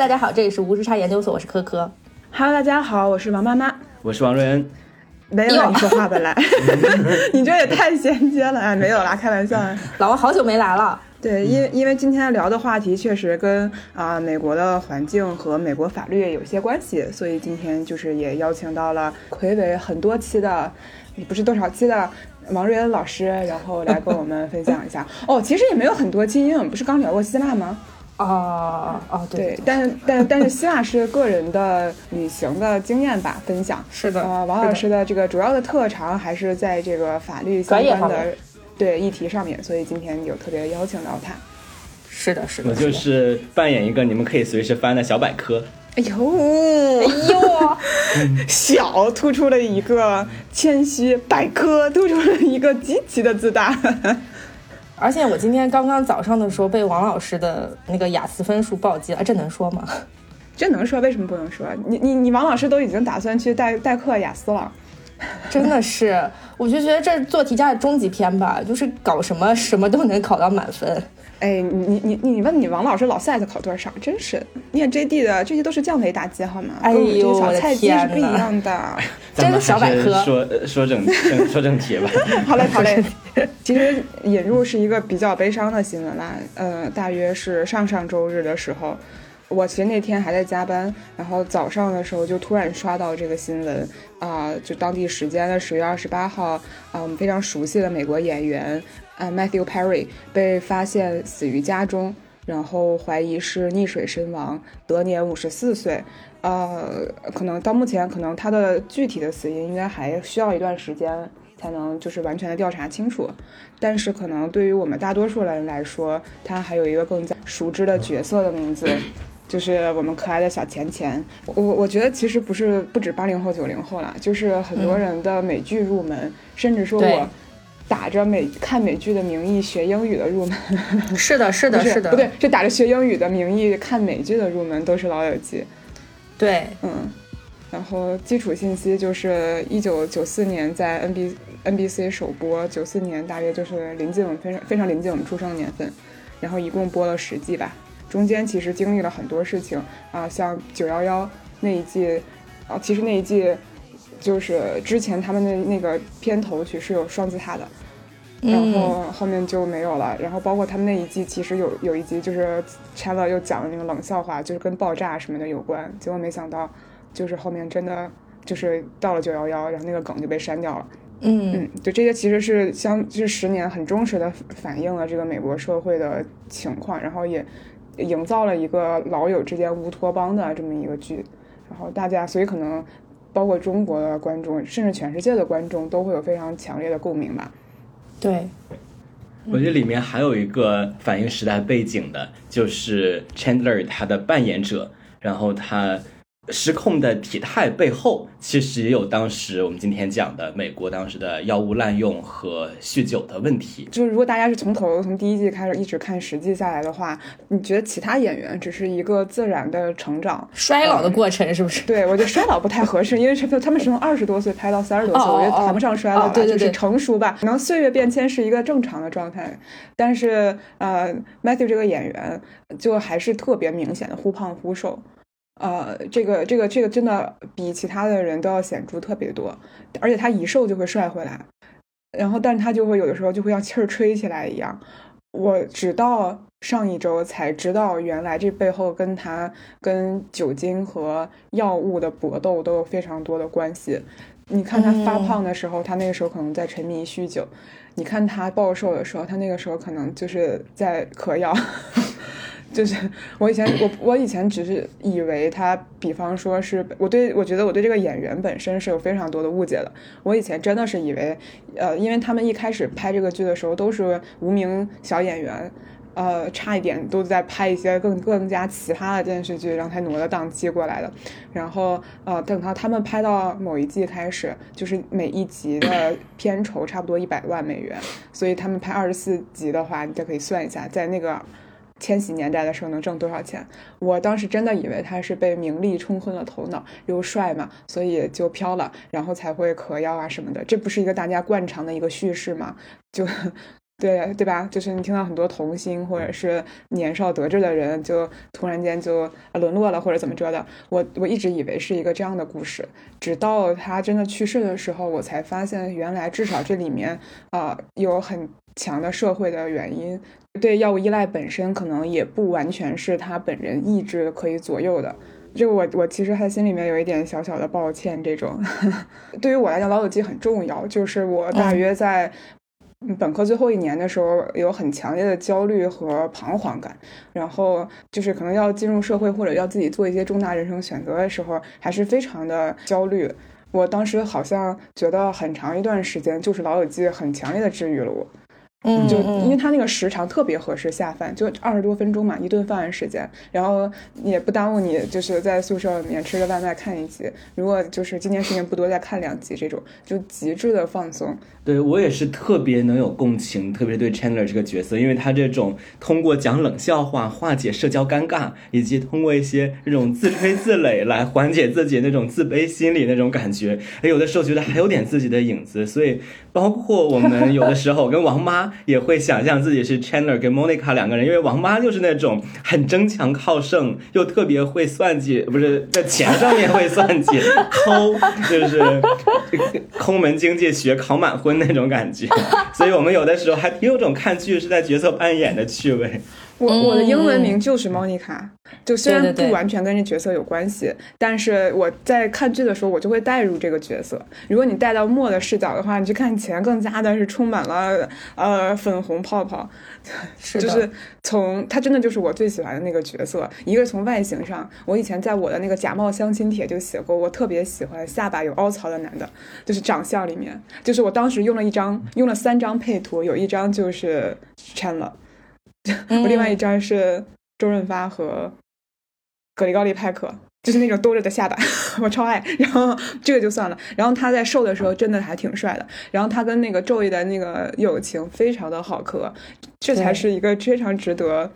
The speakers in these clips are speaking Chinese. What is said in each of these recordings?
大家好，这里是无时差研究所，我是科科。Hello，大家好，我是王妈妈，我是王瑞恩。没有让你说话本来，你这也太衔接了哎！没有啦，开玩笑。老王好久没来了。对，因为因为今天聊的话题确实跟啊美国的环境和美国法律有些关系，所以今天就是也邀请到了魁伟很多期的，不是多少期的王瑞恩老师，然后来跟我们分享一下。哦，其实也没有很多期，因为我们不是刚聊过希腊吗？哦哦对，但是但但是希腊是个人的旅行的经验吧，分享是的。呃，王老师的这个主要的特长还是在这个法律相关的对议题上面，所以今天有特别邀请到他。是的，是的。我就是扮演一个你们可以随时翻的小百科。哎呦，哎呦，小突出了一个谦虚，百科突出了一个极其的自大。而且我今天刚刚早上的时候被王老师的那个雅思分数暴击了，这能说吗？这能说？为什么不能说？你你你，王老师都已经打算去代代课雅思了，真的是，我就觉得这做题家的终极篇吧，就是搞什么什么都能考到满分。哎，你你你你问你王老师老赛子考多少？真是你看 JD 的这些都是降维打击好吗？哎呦，小菜鸡是不一样的。真的小百科。说说正正说正题吧。好嘞好 嘞。其实引入是一个比较悲伤的新闻啦。呃，大约是上上周日的时候，我其实那天还在加班，然后早上的时候就突然刷到这个新闻啊，就当地时间的十月二十八号啊，我们非常熟悉的美国演员。啊，Matthew Perry 被发现死于家中，然后怀疑是溺水身亡，得年五十四岁。呃，可能到目前，可能他的具体的死因应该还需要一段时间才能就是完全的调查清楚。但是，可能对于我们大多数人来说，他还有一个更加熟知的角色的名字，就是我们可爱的小钱钱。我我觉得其实不是不止八零后九零后啦，就是很多人的美剧入门，甚至说我。打着美看美剧的名义学英语的入门，是的，是的，是的，不对，是打着学英语的名义看美剧的入门，都是老友记。对，嗯，然后基础信息就是一九九四年在 N B N B C 首播，九四年大约就是临近我们非常非常临近我们出生的年份，然后一共播了十季吧，中间其实经历了很多事情啊，像九幺幺那一季，啊，其实那一季。就是之前他们的那个片头曲是有双子塔的，然后后面就没有了。然后包括他们那一季，其实有有一集就是 Chandler 又讲了那个冷笑话，就是跟爆炸什么的有关。结果没想到，就是后面真的就是到了九幺幺，然后那个梗就被删掉了。嗯嗯，就这些其实是相就是十年很忠实的反映了这个美国社会的情况，然后也营造了一个老友之间乌托邦的这么一个剧。然后大家所以可能。包括中国的观众，甚至全世界的观众都会有非常强烈的共鸣吧？对，我觉得里面还有一个反映时代背景的，就是 Chandler 他的扮演者，然后他。失控的体态背后，其实也有当时我们今天讲的美国当时的药物滥用和酗酒的问题。就是如果大家是从头从第一季开始一直看十季下来的话，你觉得其他演员只是一个自然的成长、衰老的过程，是不是？对，我觉得衰老不太合适，因为是他们是从二十多岁拍到三十多岁，我觉得谈不上衰老，就是成熟吧。可能岁月变迁是一个正常的状态，但是呃，Matthew 这个演员就还是特别明显的忽胖忽瘦。呃，这个这个这个真的比其他的人都要显著特别多，而且他一瘦就会帅回来，然后但是他就会有的时候就会像气儿吹起来一样。我直到上一周才知道，原来这背后跟他跟酒精和药物的搏斗都有非常多的关系。你看他发胖的时候，他那个时候可能在沉迷酗酒；你看他暴瘦的时候，他那个时候可能就是在嗑药。就是我以前我我以前只是以为他，比方说是我对我觉得我对这个演员本身是有非常多的误解的。我以前真的是以为，呃，因为他们一开始拍这个剧的时候都是无名小演员，呃，差一点都在拍一些更更加奇葩的电视剧，让他挪了档期过来的。然后呃，等到他们拍到某一季开始，就是每一集的片酬差不多一百万美元，所以他们拍二十四集的话，你就可以算一下，在那个。千禧年代的时候能挣多少钱？我当时真的以为他是被名利冲昏了头脑，又帅嘛，所以就飘了，然后才会嗑药啊什么的。这不是一个大家惯常的一个叙事吗？就对对吧？就是你听到很多童星或者是年少得志的人，就突然间就沦落了或者怎么着的。我我一直以为是一个这样的故事，直到他真的去世的时候，我才发现原来至少这里面啊有很强的社会的原因。对药物依赖本身可能也不完全是他本人意志可以左右的。这个我我其实还心里面有一点小小的抱歉。这种 对于我来讲，老友记很重要，就是我大约在。本科最后一年的时候，有很强烈的焦虑和彷徨感，然后就是可能要进入社会或者要自己做一些重大人生选择的时候，还是非常的焦虑。我当时好像觉得很长一段时间，就是《老友记》很强烈的治愈了我。嗯，就因为它那个时长特别合适下饭，就二十多分钟嘛，一顿饭的时间，然后也不耽误你就是在宿舍里面吃个外卖看一集。如果就是今天时间不多，再看两集这种，就极致的放松。对我也是特别能有共情，特别对 Chandler 这个角色，因为他这种通过讲冷笑话化解社交尴尬，以及通过一些这种自吹自擂来缓解自己那种自卑心理那种感觉，有的时候觉得还有点自己的影子。所以，包括我们有的时候跟王妈也会想象自己是 Chandler 跟 Monica 两个人，因为王妈就是那种很争强好胜，又特别会算计，不是在钱上面会算计，抠就是抠门经济学考满分。那种感觉，所以我们有的时候还挺有种看剧是在角色扮演的趣味。我我的英文名就是莫妮卡，就虽然不完全跟这角色有关系，但是我在看剧的时候，我就会带入这个角色。如果你带到莫的视角的话，你去看钱更加的是充满了呃粉红泡泡，就是从他真的就是我最喜欢的那个角色。一个从外形上，我以前在我的那个假冒相亲帖就写过，我特别喜欢下巴有凹槽的男的，就是长相里面，就是我当时用了一张，用了三张配图，有一张就是 Chandler。我另外一张是周润发和格里高利派克，就是那种兜着的下巴，我超爱。然后这个就算了。然后他在瘦的时候真的还挺帅的。然后他跟那个周易的那个友情非常的好磕，这才是一个非常值得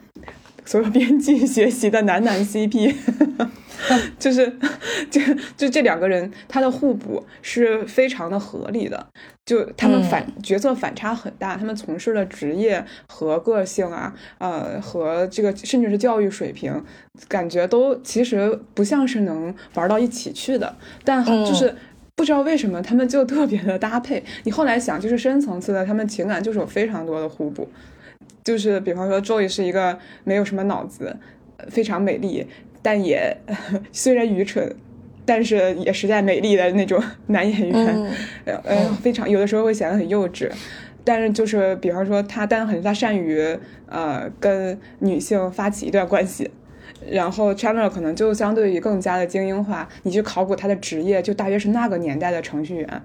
所有编剧学习的男男 CP。就是，就就这两个人，他的互补是非常的合理的。就他们反角色反差很大，他们从事的职业和个性啊，呃，和这个甚至是教育水平，感觉都其实不像是能玩到一起去的。但就是不知道为什么他们就特别的搭配。你后来想，就是深层次的，他们情感就是有非常多的互补。就是比方说，Joey 是一个没有什么脑子，非常美丽。但也 虽然愚蠢，但是也实在美丽的那种 男演员，呃，非常有的时候会显得很幼稚。但是就是比方说他，但很他善于呃跟女性发起一段关系，然后 Chandler 可能就相对于更加的精英化。你去考古他的职业，就大约是那个年代的程序员。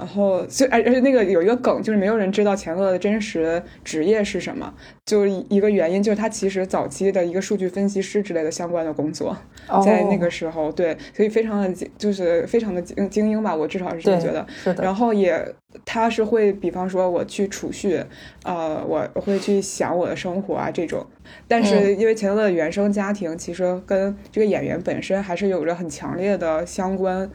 然后，所以而而且那个有一个梗，就是没有人知道钱乐的真实职业是什么。就一个原因，就是他其实早期的一个数据分析师之类的相关的工作，在那个时候，对，所以非常的就是非常的精精英吧，我至少是这么觉得。是的。然后也，他是会，比方说我去储蓄，呃，我会去想我的生活啊这种。但是因为钱乐的原生家庭，其实跟这个演员本身还是有着很强烈的相关。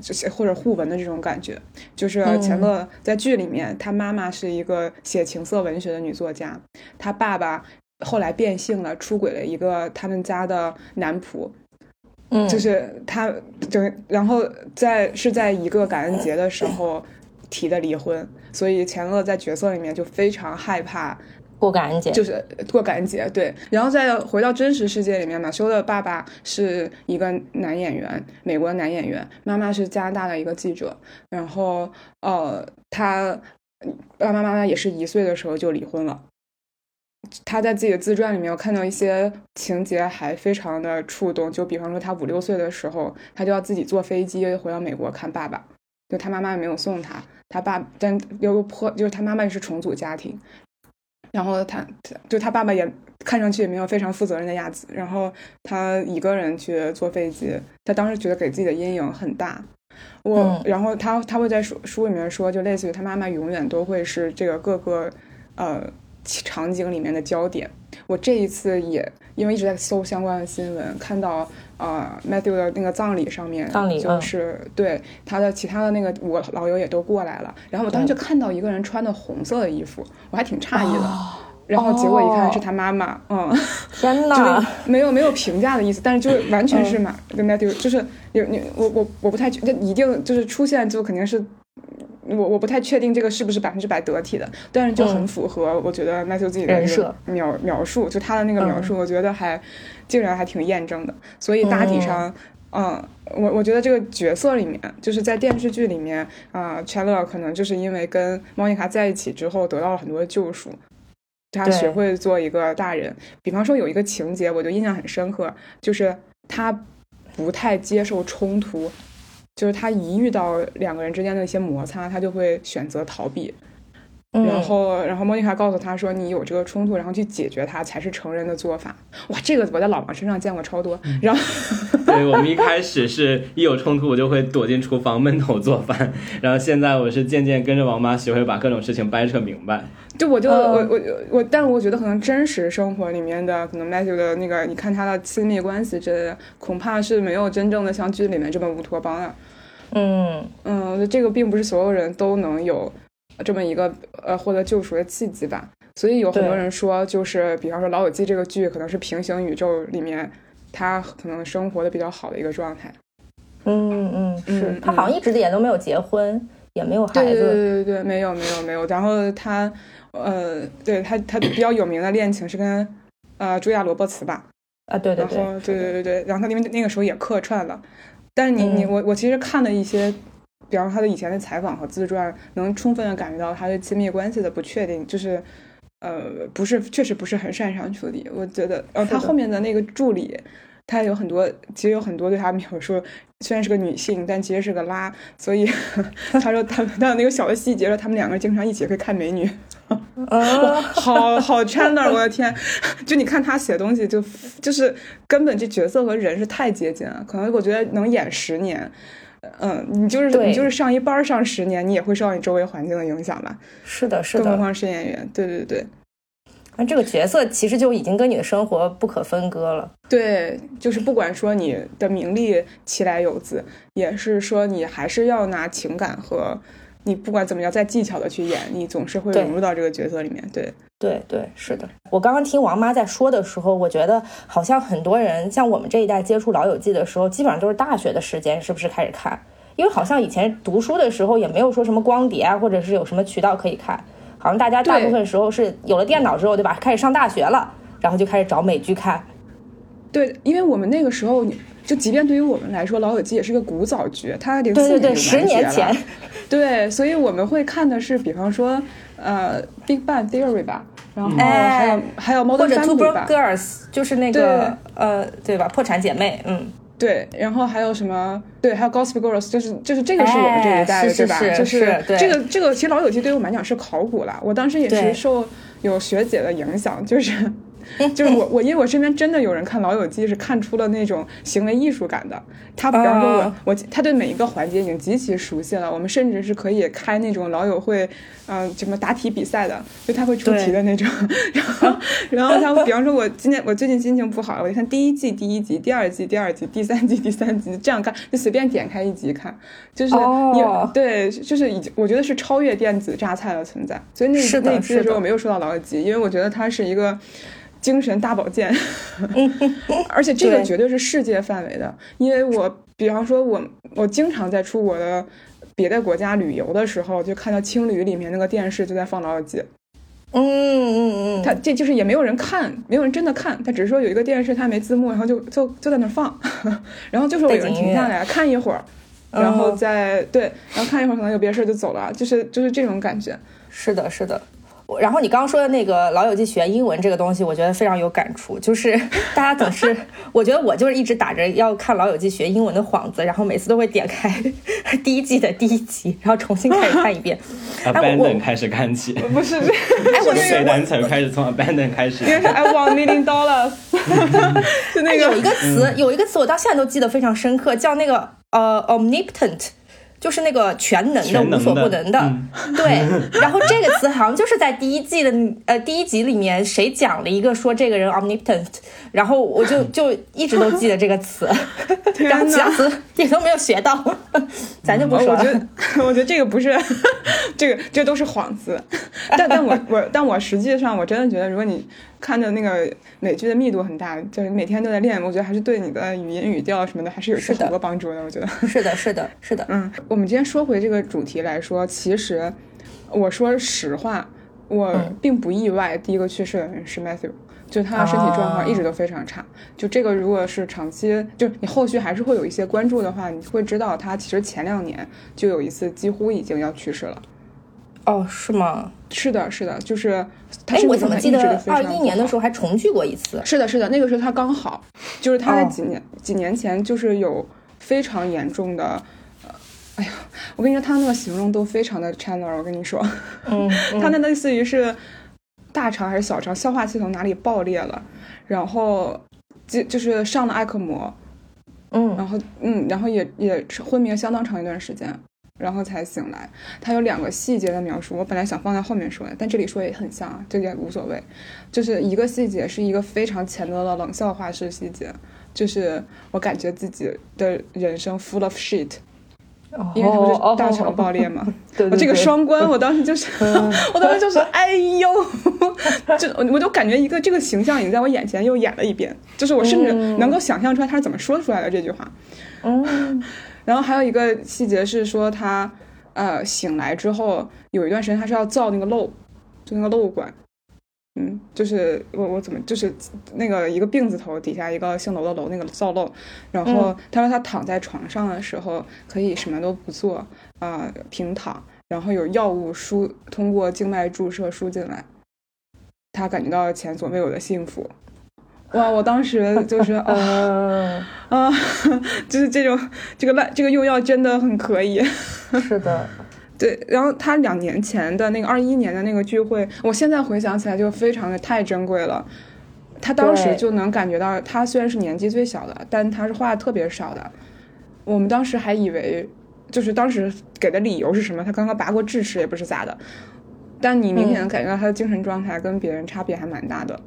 就是或者互文的这种感觉，就是钱乐在剧里面，他妈妈是一个写情色文学的女作家，他爸爸后来变性了，出轨了一个他们家的男仆，嗯，就是他，就然后在是在一个感恩节的时候提的离婚，所以钱乐在角色里面就非常害怕。过感恩节就是过感恩节，对。然后再回到真实世界里面，马修的爸爸是一个男演员，美国男演员，妈妈是加拿大的一个记者。然后，呃，他爸爸妈妈也是一岁的时候就离婚了。他在自己的自传里面，我看到一些情节还非常的触动，就比方说他五六岁的时候，他就要自己坐飞机回到美国看爸爸，就他妈妈也没有送他，他爸但又破，就是他妈妈是重组家庭。然后他，就他爸爸也看上去也没有非常负责任的样子。然后他一个人去坐飞机，他当时觉得给自己的阴影很大。我，然后他他会在书书里面说，就类似于他妈妈永远都会是这个各个呃场景里面的焦点。我这一次也因为一直在搜相关的新闻，看到呃 Matthew 的那个葬礼上面，葬礼就是对他的其他的那个我老友也都过来了，然后我当时就看到一个人穿的红色的衣服，我还挺诧异的，然后结果一看是他妈妈，嗯，天哪，没有没有评价的意思，但是就 完全是马跟 Matthew，就是有你我我我不太觉得一定就是出现就肯定是。我我不太确定这个是不是百分之百得体的，但是就很符合我觉得 Matthew 自己的描描述，就他的那个描述，我觉得还竟然还挺验证的。所以大体上，嗯，我我觉得这个角色里面，就是在电视剧里面啊，Chandler 可能就是因为跟莫妮卡在一起之后得到了很多的救赎，他学会做一个大人。比方说有一个情节，我就印象很深刻，就是他不太接受冲突。就是他一遇到两个人之间的一些摩擦，他就会选择逃避。然后，然后莫妮卡告诉他说：“你有这个冲突，然后去解决它才是成人的做法。”哇，这个我在老王身上见过超多。然后，对我们一开始是一有冲突，我就会躲进厨房闷头做饭。然后现在我是渐渐跟着王妈学会把各种事情掰扯明白。就我就我我我，但是我觉得可能真实生活里面的可能 Matthew 的那个，你看他的亲密关系之类的，恐怕是没有真正的像剧里面这么乌托邦的。嗯嗯，这个并不是所有人都能有这么一个呃获得救赎的契机吧。所以有很多人说，就是比方说《老友记》这个剧可能是平行宇宙里面他可能生活的比较好的一个状态。嗯嗯，是他好像一直也都没有结婚，也没有孩子。对对对对对，没有没有没有。然后他呃，对他他比较有名的恋情是跟呃茱莉亚·罗伯茨吧？啊对对对，然后对对对对，然后他因为那个时候也客串了。但是你你我我其实看了一些，比方说他的以前的采访和自传，能充分的感觉到他对亲密关系的不确定，就是呃不是确实不是很擅长处理。我觉得，然后他后面的那个助理，他有很多其实有很多对他描述，虽然是个女性，但其实是个拉。所以 他说他他有那个小的细节说他们两个经常一起会看美女。哇，好好 Chandler，我的天！就你看他写东西，就就是根本这角色和人是太接近了。可能我觉得能演十年，嗯，你就是你就是上一班上十年，你也会受到你周围环境的影响吧？是的，是的。更何况是演员，对对对。那这个角色其实就已经跟你的生活不可分割了。对，就是不管说你的名利其来有自，也是说你还是要拿情感和。你不管怎么样，再技巧的去演，你总是会融入到这个角色里面。对，对，对，是的。我刚刚听王妈在说的时候，我觉得好像很多人像我们这一代接触《老友记》的时候，基本上都是大学的时间，是不是开始看？因为好像以前读书的时候也没有说什么光碟啊，或者是有什么渠道可以看。好像大家大部分时候是有了电脑之后，对吧？开始上大学了，然后就开始找美剧看。对，因为我们那个时候。就即便对于我们来说，《老友记》也是个古早剧，它零四年十年前，对，所以我们会看的是，比方说，呃，《Big Bang Theory》吧，然后还有还有《Modern Family》吧，《Girls》就是那个呃，对吧？破产姐妹，嗯，对，然后还有什么？对，还有《Gossip Girls》，就是就是这个是我们这一代的，对吧？就是这个这个，其实《老友记》对于我们来讲是考古了。我当时也是受有学姐的影响，就是。就是我，我因为我身边真的有人看《老友记》是看出了那种行为艺术感的。他比方说我，我他对每一个环节已经极其熟悉了。我们甚至是可以开那种老友会，嗯，什么答题比赛的，就他会出题的那种。然后，然后他比方说，我今天我最近心情不好，我就看第一季第一集，第二季第二集，第三季第三集，这样看就随便点开一集看，就是你对，就是已经我觉得是超越电子榨菜的存在。所以那那期的时候我没有说到《老友记》，因为我觉得它是一个。精神大保健，而且这个绝对是世界范围的，因为我比方说，我我经常在出国的别的国家旅游的时候，就看到青旅里面那个电视就在放《老友记》。嗯嗯嗯，他这就是也没有人看，没有人真的看，他只是说有一个电视，他没字幕，然后就就就在那放，然后就是有人停下来看一会儿，然后再对，然后看一会儿可能有别的事就走了，就是就是这种感觉。是的，是的。然后你刚刚说的那个《老友记》学英文这个东西，我觉得非常有感触。就是 大家总是，我觉得我就是一直打着要看《老友记》学英文的幌子，然后每次都会点开 第一季的第一集，然后重新开始看一遍。Abandon 开始看起，不是，哎，我水单词开始从 Abandon 开始。因为是 I want million dollars。就那个有一个词，有一个词我到现在都记得非常深刻，叫那个呃 omnipotent。就是那个全能的、无所不能的。对，然后这个词好像就是在第一季的呃第一集里面谁讲了一个说这个人 omnipotent，然后我就就一直都记得这个词，然后其他词也都没有学到，咱就不说了。我觉得 我觉得这个不是这个这都是幌子，但但我我但我实际上我真的觉得，如果你看的那个美剧的密度很大，就是每天都在练，我觉得还是对你的语音语调什么的还是有很多帮助的。我觉得是的，是的，是的，嗯。我们今天说回这个主题来说，其实我说实话，我并不意外。第一个去世的人是 Matthew，就他的身体状况一直都非常差。就这个，如果是长期，就你后续还是会有一些关注的话，你会知道他其实前两年就有一次几乎已经要去世了。哦，是吗？是的，是的，就是。哎，我怎么记得二一年的时候还重聚过一次？是的，是的，那个时候他刚好，就是他在几年几年前就是有非常严重的。哎呀，我跟你说，他那个形容都非常的 Chandler。我跟你说，嗯，他那类似于是大肠还是小肠消化系统哪里爆裂了，然后就就是上了艾克膜，嗯，然后嗯，然后也也昏迷了相当长一段时间，然后才醒来。他有两个细节的描述，我本来想放在后面说的，但这里说也很像，这也无所谓。就是一个细节是一个非常前德的冷笑话式细节，就是我感觉自己的人生 full of shit。因为他不是大肠爆裂嘛，我这个双关，我当时就是，我当时就是，哎呦，就我就感觉一个这个形象已经在我眼前又演了一遍，就是我甚至能够想象出来他是怎么说出来的这句话。嗯，然后还有一个细节是说他呃醒来之后有一段时间他是要造那个漏，就那个漏管。嗯，就是我我怎么就是那个一个病字头底下一个姓楼的楼那个造漏，然后他说他躺在床上的时候可以什么都不做啊平躺，然后有药物输通过静脉注射输进来，他感觉到前所未有的幸福。哇，我当时就是啊 啊，就是这种这个烂这个用药真的很可以。是的。对，然后他两年前的那个二一年的那个聚会，我现在回想起来就非常的太珍贵了。他当时就能感觉到，他虽然是年纪最小的，但他是话特别少的。我们当时还以为，就是当时给的理由是什么？他刚刚拔过智齿，也不是咋的。但你明显能感觉到他的精神状态跟别人差别还蛮大的。嗯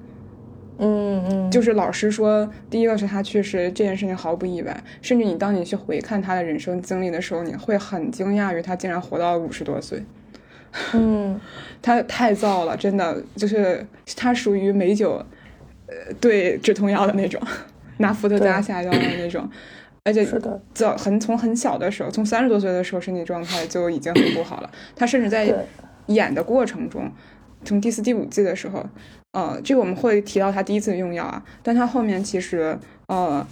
嗯嗯，就是老师说，第一个是他确实这件事情毫不意外，甚至你当你去回看他的人生经历的时候，你会很惊讶于他竟然活到五十多岁。嗯，他太燥了，真的就是他属于美酒，呃，对止痛药的那种，拿伏特加下药的那种，而且是的，早很从很小的时候，从三十多岁的时候身体状态就已经很不好了。他甚至在演的过程中，从第四、第五季的时候。呃，这个我们会提到他第一次用药啊，但他后面其实呃，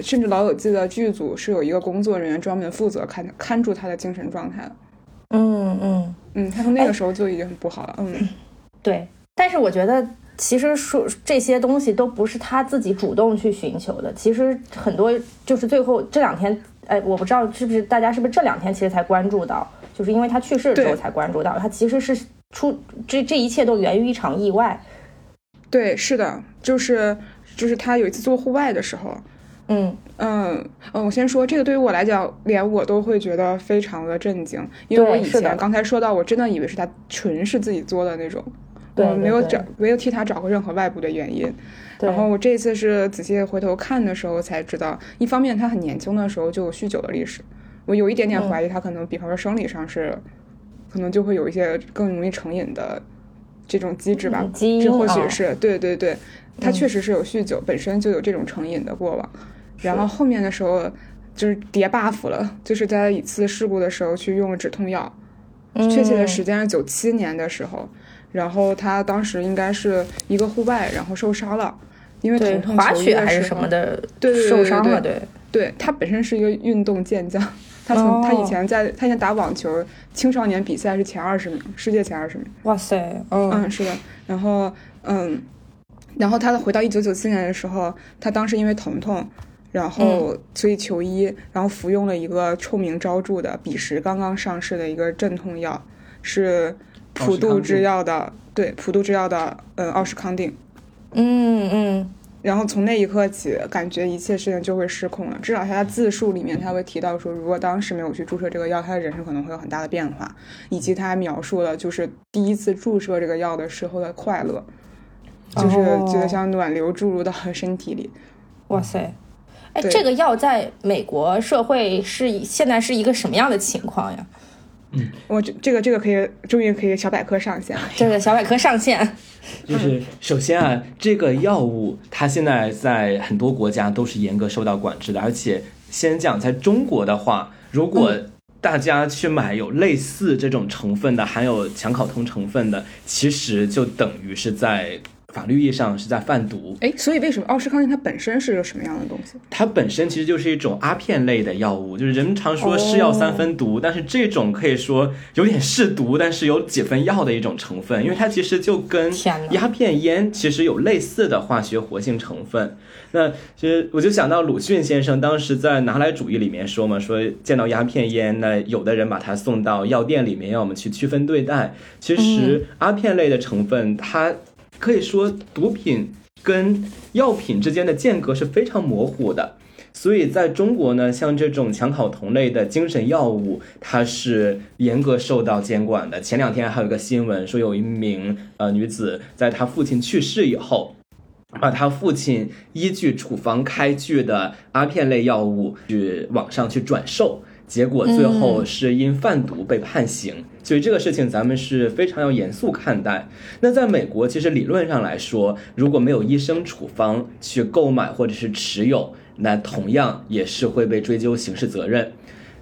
甚至老友记的剧组是有一个工作人员专门负责看看住他的精神状态的嗯嗯嗯，他从那个时候就已经很不好了。嗯，对。但是我觉得其实说这些东西都不是他自己主动去寻求的，其实很多就是最后这两天，哎，我不知道是不是大家是不是这两天其实才关注到，就是因为他去世之后才关注到，他其实是出这这一切都源于一场意外。对，是的，就是就是他有一次做户外的时候，嗯。嗯嗯，我先说这个，对于我来讲，连我都会觉得非常的震惊，因为我以前刚才说到，我真的以为是他纯是自己做的那种，我没有找没有替他找过任何外部的原因，然后我这次是仔细回头看的时候才知道，一方面他很年轻的时候就有酗酒的历史，我有一点点怀疑他可能，比方说生理上是，可能就会有一些更容易成瘾的。这种机制吧，这或许是对对对，他确实是有酗酒，本身就有这种成瘾的过往。然后后面的时候就是叠 buff 了，就是在一次事故的时候去用了止痛药，确切的时间是九七年的时候。然后他当时应该是一个户外，然后受伤了，因为滑雪还是什么的，对对受伤了。对，对他本身是一个运动健将。他从他以前在他以前打网球青少年比赛是前二十名，世界前二十名。哇塞，嗯，是的。然后，嗯，然后他回到一九九四年的时候，他当时因为疼痛，然后所以求医，然后服用了一个臭名昭著的彼时刚刚上市的一个镇痛药，是普渡制药的，对，普渡制药的，嗯，奥施康定。嗯嗯。然后从那一刻起，感觉一切事情就会失控了。至少他自述里面他会提到说，如果当时没有去注射这个药，他的人生可能会有很大的变化，以及他描述了就是第一次注射这个药的时候的快乐，就是觉得像暖流注入到身体里。哇塞！哎，这个药在美国社会是现在是一个什么样的情况呀？嗯，我这这个这个可以，终于可以小百科上线了。这个小百科上线，就是首先啊，这个药物它现在在很多国家都是严格受到管制的，而且先讲在中国的话，如果大家去买有类似这种成分的，含有强考通成分的，其实就等于是在。法律意义上是在贩毒，哎，所以为什么奥施康定它本身是个什么样的东西？它本身其实就是一种阿片类的药物，就是人们常说是药三分毒，但是这种可以说有点是毒，但是有几分药的一种成分，因为它其实就跟鸦片烟其实有类似的化学活性成分。那其实我就想到鲁迅先生当时在《拿来主义》里面说嘛，说见到鸦片烟，那有的人把它送到药店里面，让我们去区分对待。其实阿片类的成分它。可以说，毒品跟药品之间的间隔是非常模糊的。所以，在中国呢，像这种强考酮类的精神药物，它是严格受到监管的。前两天还有一个新闻说，有一名呃女子，在她父亲去世以后，把她父亲依据处方开具的阿片类药物去网上去转售。结果最后是因贩毒被判刑，所以这个事情咱们是非常要严肃看待。那在美国，其实理论上来说，如果没有医生处方去购买或者是持有，那同样也是会被追究刑事责任。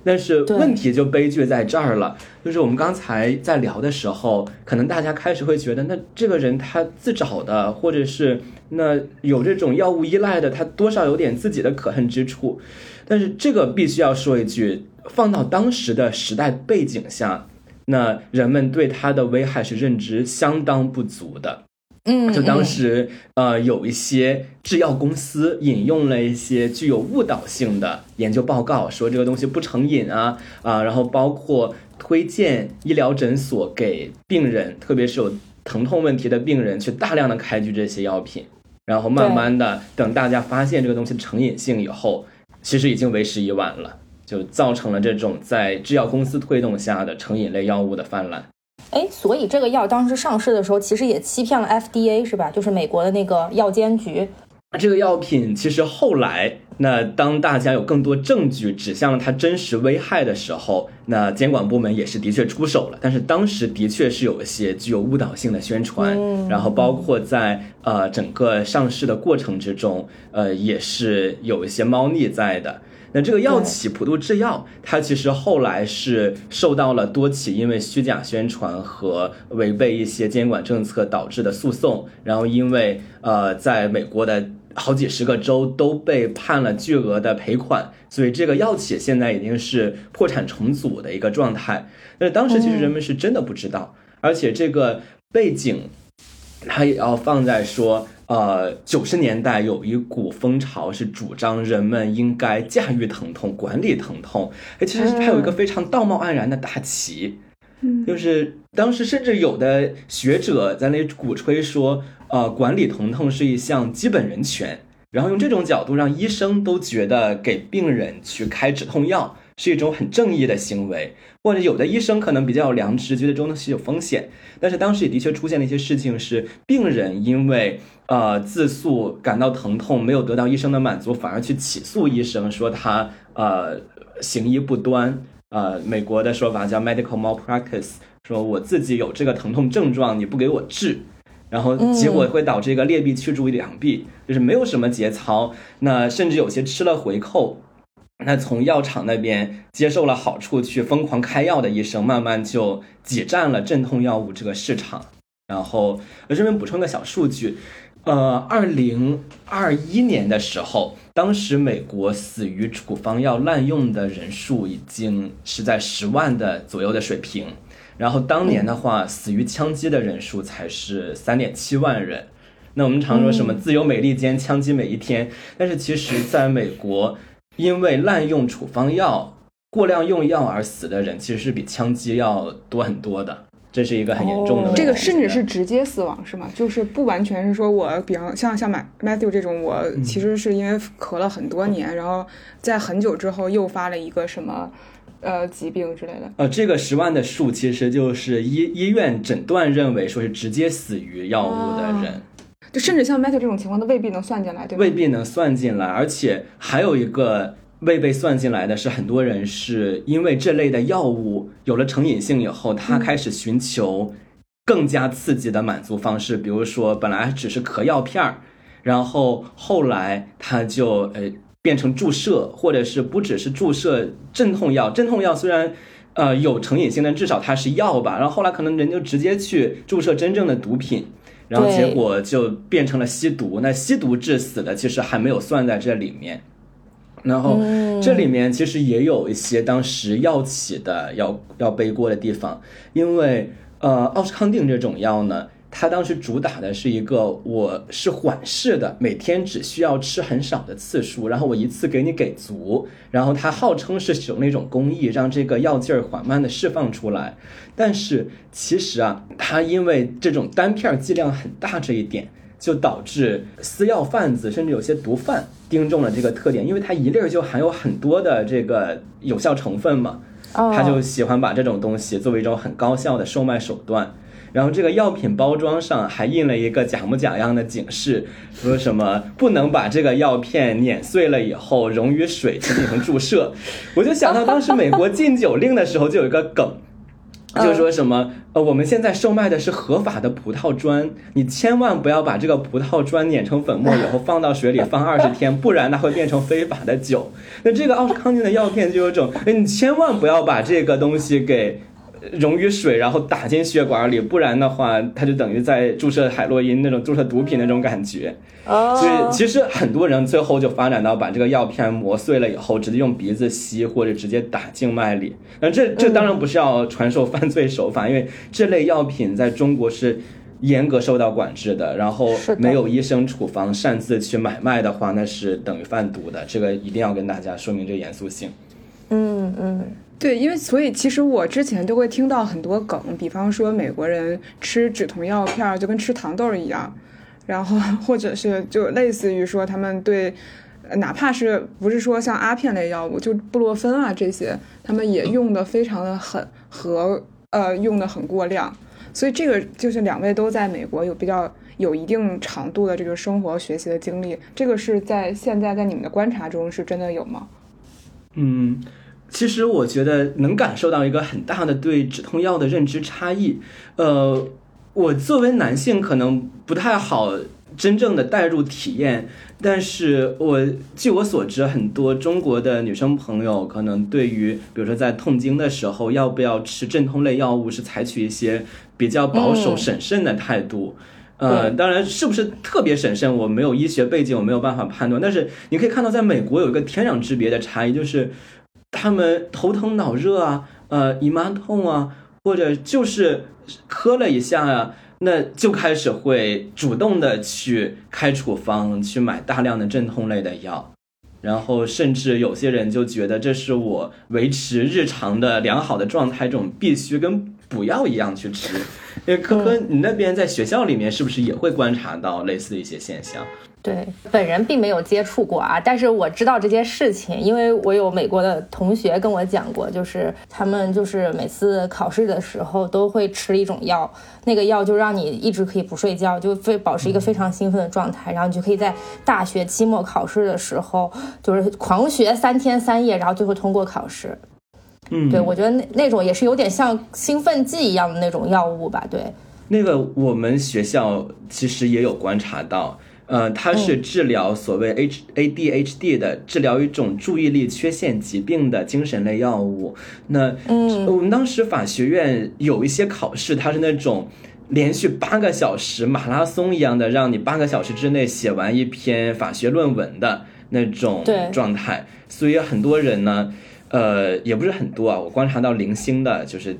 但是问题就悲剧在这儿了，就是我们刚才在聊的时候，可能大家开始会觉得，那这个人他自找的，或者是那有这种药物依赖的，他多少有点自己的可恨之处。但是这个必须要说一句。放到当时的时代背景下，那人们对它的危害是认知相当不足的。嗯，就当时呃有一些制药公司引用了一些具有误导性的研究报告，说这个东西不成瘾啊啊，然后包括推荐医疗诊所给病人，特别是有疼痛问题的病人去大量的开具这些药品，然后慢慢的等大家发现这个东西成瘾性以后，其实已经为时已晚了。就造成了这种在制药公司推动下的成瘾类药物的泛滥。哎，所以这个药当时上市的时候，其实也欺骗了 FDA，是吧？就是美国的那个药监局。这个药品其实后来，那当大家有更多证据指向了它真实危害的时候，那监管部门也是的确出手了。但是当时的确是有一些具有误导性的宣传，然后包括在呃整个上市的过程之中，呃也是有一些猫腻在的。那这个药企普渡制药，它其实后来是受到了多起因为虚假宣传和违背一些监管政策导致的诉讼，然后因为呃在美国的好几十个州都被判了巨额的赔款，所以这个药企现在已经是破产重组的一个状态。那当时其实人们是真的不知道，而且这个背景，它也要放在说。呃，九十年代有一股风潮是主张人们应该驾驭疼痛、管理疼痛。哎，其实还有一个非常道貌岸然的大旗，嗯就是当时甚至有的学者在那鼓吹说，呃，管理疼痛是一项基本人权，然后用这种角度让医生都觉得给病人去开止痛药。是一种很正义的行为，或者有的医生可能比较有良知，觉得这种东西有风险。但是当时也的确出现了一些事情，是病人因为呃自诉感到疼痛，没有得到医生的满足，反而去起诉医生，说他呃行医不端。呃，美国的说法叫 medical malpractice，说我自己有这个疼痛症状，你不给我治，然后结果会导致一个劣币驱逐良币，就是没有什么节操，那甚至有些吃了回扣。那从药厂那边接受了好处去疯狂开药的医生，慢慢就挤占了镇痛药物这个市场。然后我这边补充个小数据，呃，二零二一年的时候，当时美国死于处方药滥用的人数已经是在十万的左右的水平。然后当年的话，死于枪击的人数才是三点七万人。那我们常说什么自由美利坚，枪击每一天，但是其实在美国。因为滥用处方药、过量用药而死的人，其实是比枪击要多很多的。这是一个很严重的。这个甚至是直接死亡是吗？就是不完全是说我，比方像像 Matthew 这种，我其实是因为咳了很多年，然后在很久之后诱发了一个什么呃疾病之类的。呃，这个十万的数其实就是医医院诊断认为说是直接死于药物的人。就甚至像 Matthew 这种情况，都未必能算进来，对吧？未必能算进来，而且还有一个。未被算进来的是很多人是因为这类的药物有了成瘾性以后，他开始寻求更加刺激的满足方式，比如说本来只是嗑药片儿，然后后来他就呃变成注射，或者是不只是注射镇痛药，镇痛药虽然呃有成瘾性，但至少它是药吧。然后后来可能人就直接去注射真正的毒品，然后结果就变成了吸毒。那吸毒致死的其实还没有算在这里面。然后这里面其实也有一些当时药企的要要背锅的地方，因为呃奥司康定这种药呢，它当时主打的是一个我是缓释的，每天只需要吃很少的次数，然后我一次给你给足，然后它号称是使用那种工艺让这个药劲儿缓慢的释放出来，但是其实啊，它因为这种单片剂量很大这一点。就导致私药贩子甚至有些毒贩盯中了这个特点，因为它一粒儿就含有很多的这个有效成分嘛，他就喜欢把这种东西作为一种很高效的售卖手段。然后这个药品包装上还印了一个假模假样的警示，说什么不能把这个药片碾碎了以后溶于水去进行注射。我就想到当时美国禁酒令的时候就有一个梗。就说什么呃，我们现在售卖的是合法的葡萄砖，你千万不要把这个葡萄砖碾成粉末以后放到水里放 二十天，不然它会变成非法的酒。那这个奥司康定的药片就有种，哎，你千万不要把这个东西给。溶于水，然后打进血管里，不然的话，它就等于在注射海洛因那种注射毒品那种感觉。所以其实很多人最后就发展到把这个药片磨碎了以后，直接用鼻子吸或者直接打静脉里。那这这当然不是要传授犯罪手法，因为这类药品在中国是严格受到管制的。然后没有医生处方擅自去买卖的话，那是等于贩毒的。这个一定要跟大家说明这个严肃性。嗯嗯。对，因为所以其实我之前都会听到很多梗，比方说美国人吃止痛药片就跟吃糖豆一样，然后或者是就类似于说他们对，哪怕是不是说像阿片类药物，就布洛芬啊这些，他们也用的非常的狠和呃用的很过量，所以这个就是两位都在美国有比较有一定长度的这个生活学习的经历，这个是在现在在你们的观察中是真的有吗？嗯。其实我觉得能感受到一个很大的对止痛药的认知差异。呃，我作为男性可能不太好真正的带入体验，但是我据我所知，很多中国的女生朋友可能对于，比如说在痛经的时候要不要吃镇痛类药物，是采取一些比较保守审慎的态度。呃，当然是不是特别审慎，我没有医学背景，我没有办法判断。但是你可以看到，在美国有一个天壤之别的差异，就是。他们头疼脑热啊，呃，姨妈痛啊，或者就是磕了一下啊，那就开始会主动的去开处方，去买大量的镇痛类的药，然后甚至有些人就觉得这是我维持日常的良好的状态，这种必须跟补药一样去吃。因为科科，你那边在学校里面是不是也会观察到类似的一些现象？对，本人并没有接触过啊，但是我知道这件事情，因为我有美国的同学跟我讲过，就是他们就是每次考试的时候都会吃一种药，那个药就让你一直可以不睡觉，就非保持一个非常兴奋的状态，然后你就可以在大学期末考试的时候就是狂学三天三夜，然后最后通过考试。嗯，对，我觉得那那种也是有点像兴奋剂一样的那种药物吧，对。那个我们学校其实也有观察到。呃，它是治疗所谓 H A D H D 的，治疗一种注意力缺陷疾病的精神类药物。那嗯，我们当时法学院有一些考试，它是那种连续八个小时马拉松一样的，让你八个小时之内写完一篇法学论文的那种状态。所以很多人呢，呃，也不是很多啊，我观察到零星的，就是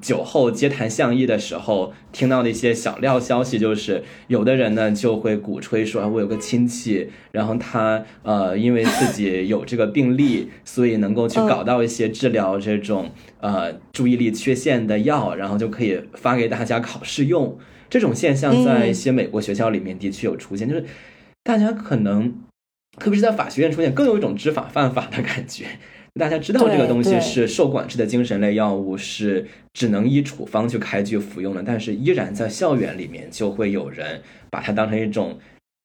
酒后街谈巷议的时候听到的一些小料消息，就是有的人呢就会鼓吹说，我有个亲戚，然后他呃因为自己有这个病例，所以能够去搞到一些治疗这种呃注意力缺陷的药，然后就可以发给大家考试用。这种现象在一些美国学校里面的确有出现，就是大家可能特别是在法学院出现，更有一种知法犯法的感觉。大家知道这个东西是受管制的精神类药物，是只能依处方去开具服用的，但是依然在校园里面就会有人把它当成一种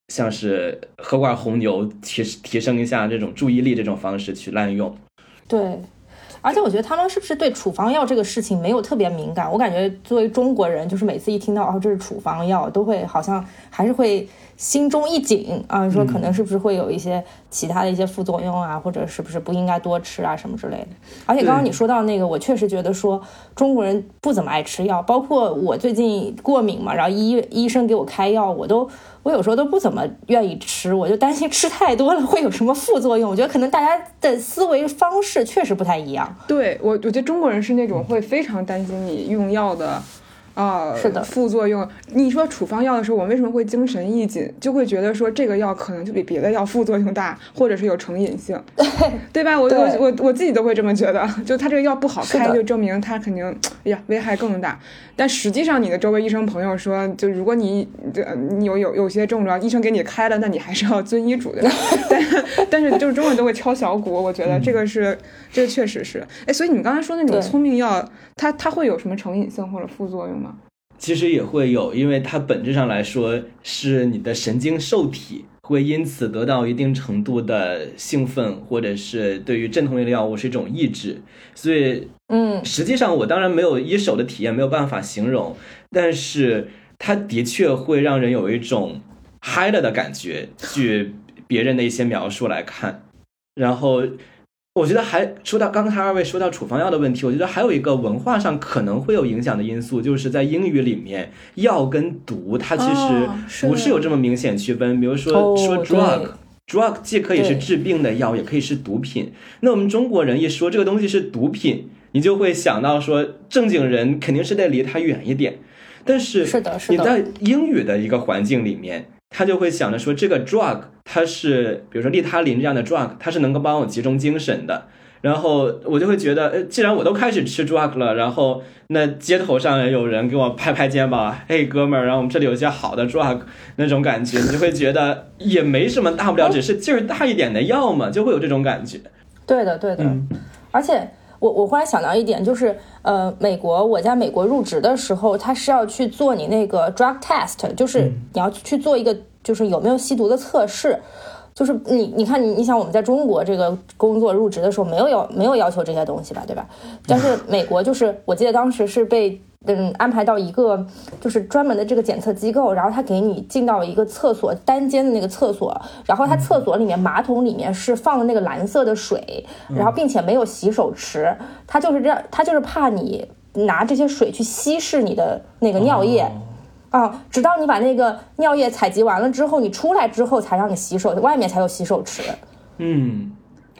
像是喝罐红牛提提升一下这种注意力这种方式去滥用。对，而且我觉得他们是不是对处方药这个事情没有特别敏感？我感觉作为中国人，就是每次一听到哦这是处方药，都会好像还是会。心中一紧啊，说可能是不是会有一些其他的一些副作用啊，或者是不是不应该多吃啊什么之类的。而且刚刚你说到那个，我确实觉得说中国人不怎么爱吃药，包括我最近过敏嘛，然后医医生给我开药，我都我有时候都不怎么愿意吃，我就担心吃太多了会有什么副作用。我觉得可能大家的思维方式确实不太一样。对我，我觉得中国人是那种会非常担心你用药的。啊，是的，副作用。你说处方药的时候，我为什么会精神一紧，就会觉得说这个药可能就比别的药副作用大，或者是有成瘾性，对吧？我我我我自己都会这么觉得，就他这个药不好开，就证明他肯定，哎呀，危害更大。但实际上，你的周围医生朋友说，就如果你你有有有些症状，医生给你开了，那你还是要遵医嘱的。但但是就是中国人都会敲小鼓，我觉得这个是这个确实是。哎，所以你们刚才说那种聪明药，它它会有什么成瘾性或者副作用吗？其实也会有，因为它本质上来说是你的神经受体会因此得到一定程度的兴奋，或者是对于镇痛类的药物是一种抑制，所以，嗯，实际上我当然没有一手的体验，没有办法形容，但是它的确会让人有一种嗨了的感觉，据别人的一些描述来看，然后。我觉得还说到刚才二位说到处方药的问题，我觉得还有一个文化上可能会有影响的因素，就是在英语里面，药跟毒它其实不是有这么明显区分。比如说说 drug，drug 既可以是治病的药，也可以是毒品。那我们中国人一说这个东西是毒品，你就会想到说正经人肯定是得离它远一点。但是是的，是的，你在英语的一个环境里面。他就会想着说，这个 drug 它是，比如说利他林这样的 drug，它是能够帮我集中精神的。然后我就会觉得，呃，既然我都开始吃 drug 了，然后那街头上有人给我拍拍肩膀，嘿，哥们儿，然后我们这里有一些好的 drug，那种感觉，你就会觉得也没什么大不了，只是劲儿大一点的药嘛，就会有这种感觉。对的，对的，而且。我我忽然想到一点，就是呃，美国我在美国入职的时候，他是要去做你那个 drug test，就是你要去做一个就是有没有吸毒的测试，就是你你看你你想我们在中国这个工作入职的时候没有要没有要求这些东西吧，对吧？但是美国就是我记得当时是被。嗯，安排到一个就是专门的这个检测机构，然后他给你进到一个厕所单间的那个厕所，然后他厕所里面马桶里面是放了那个蓝色的水，然后并且没有洗手池，他就是这样，他就是怕你拿这些水去稀释你的那个尿液啊，直到你把那个尿液采集完了之后，你出来之后才让你洗手，外面才有洗手池。嗯。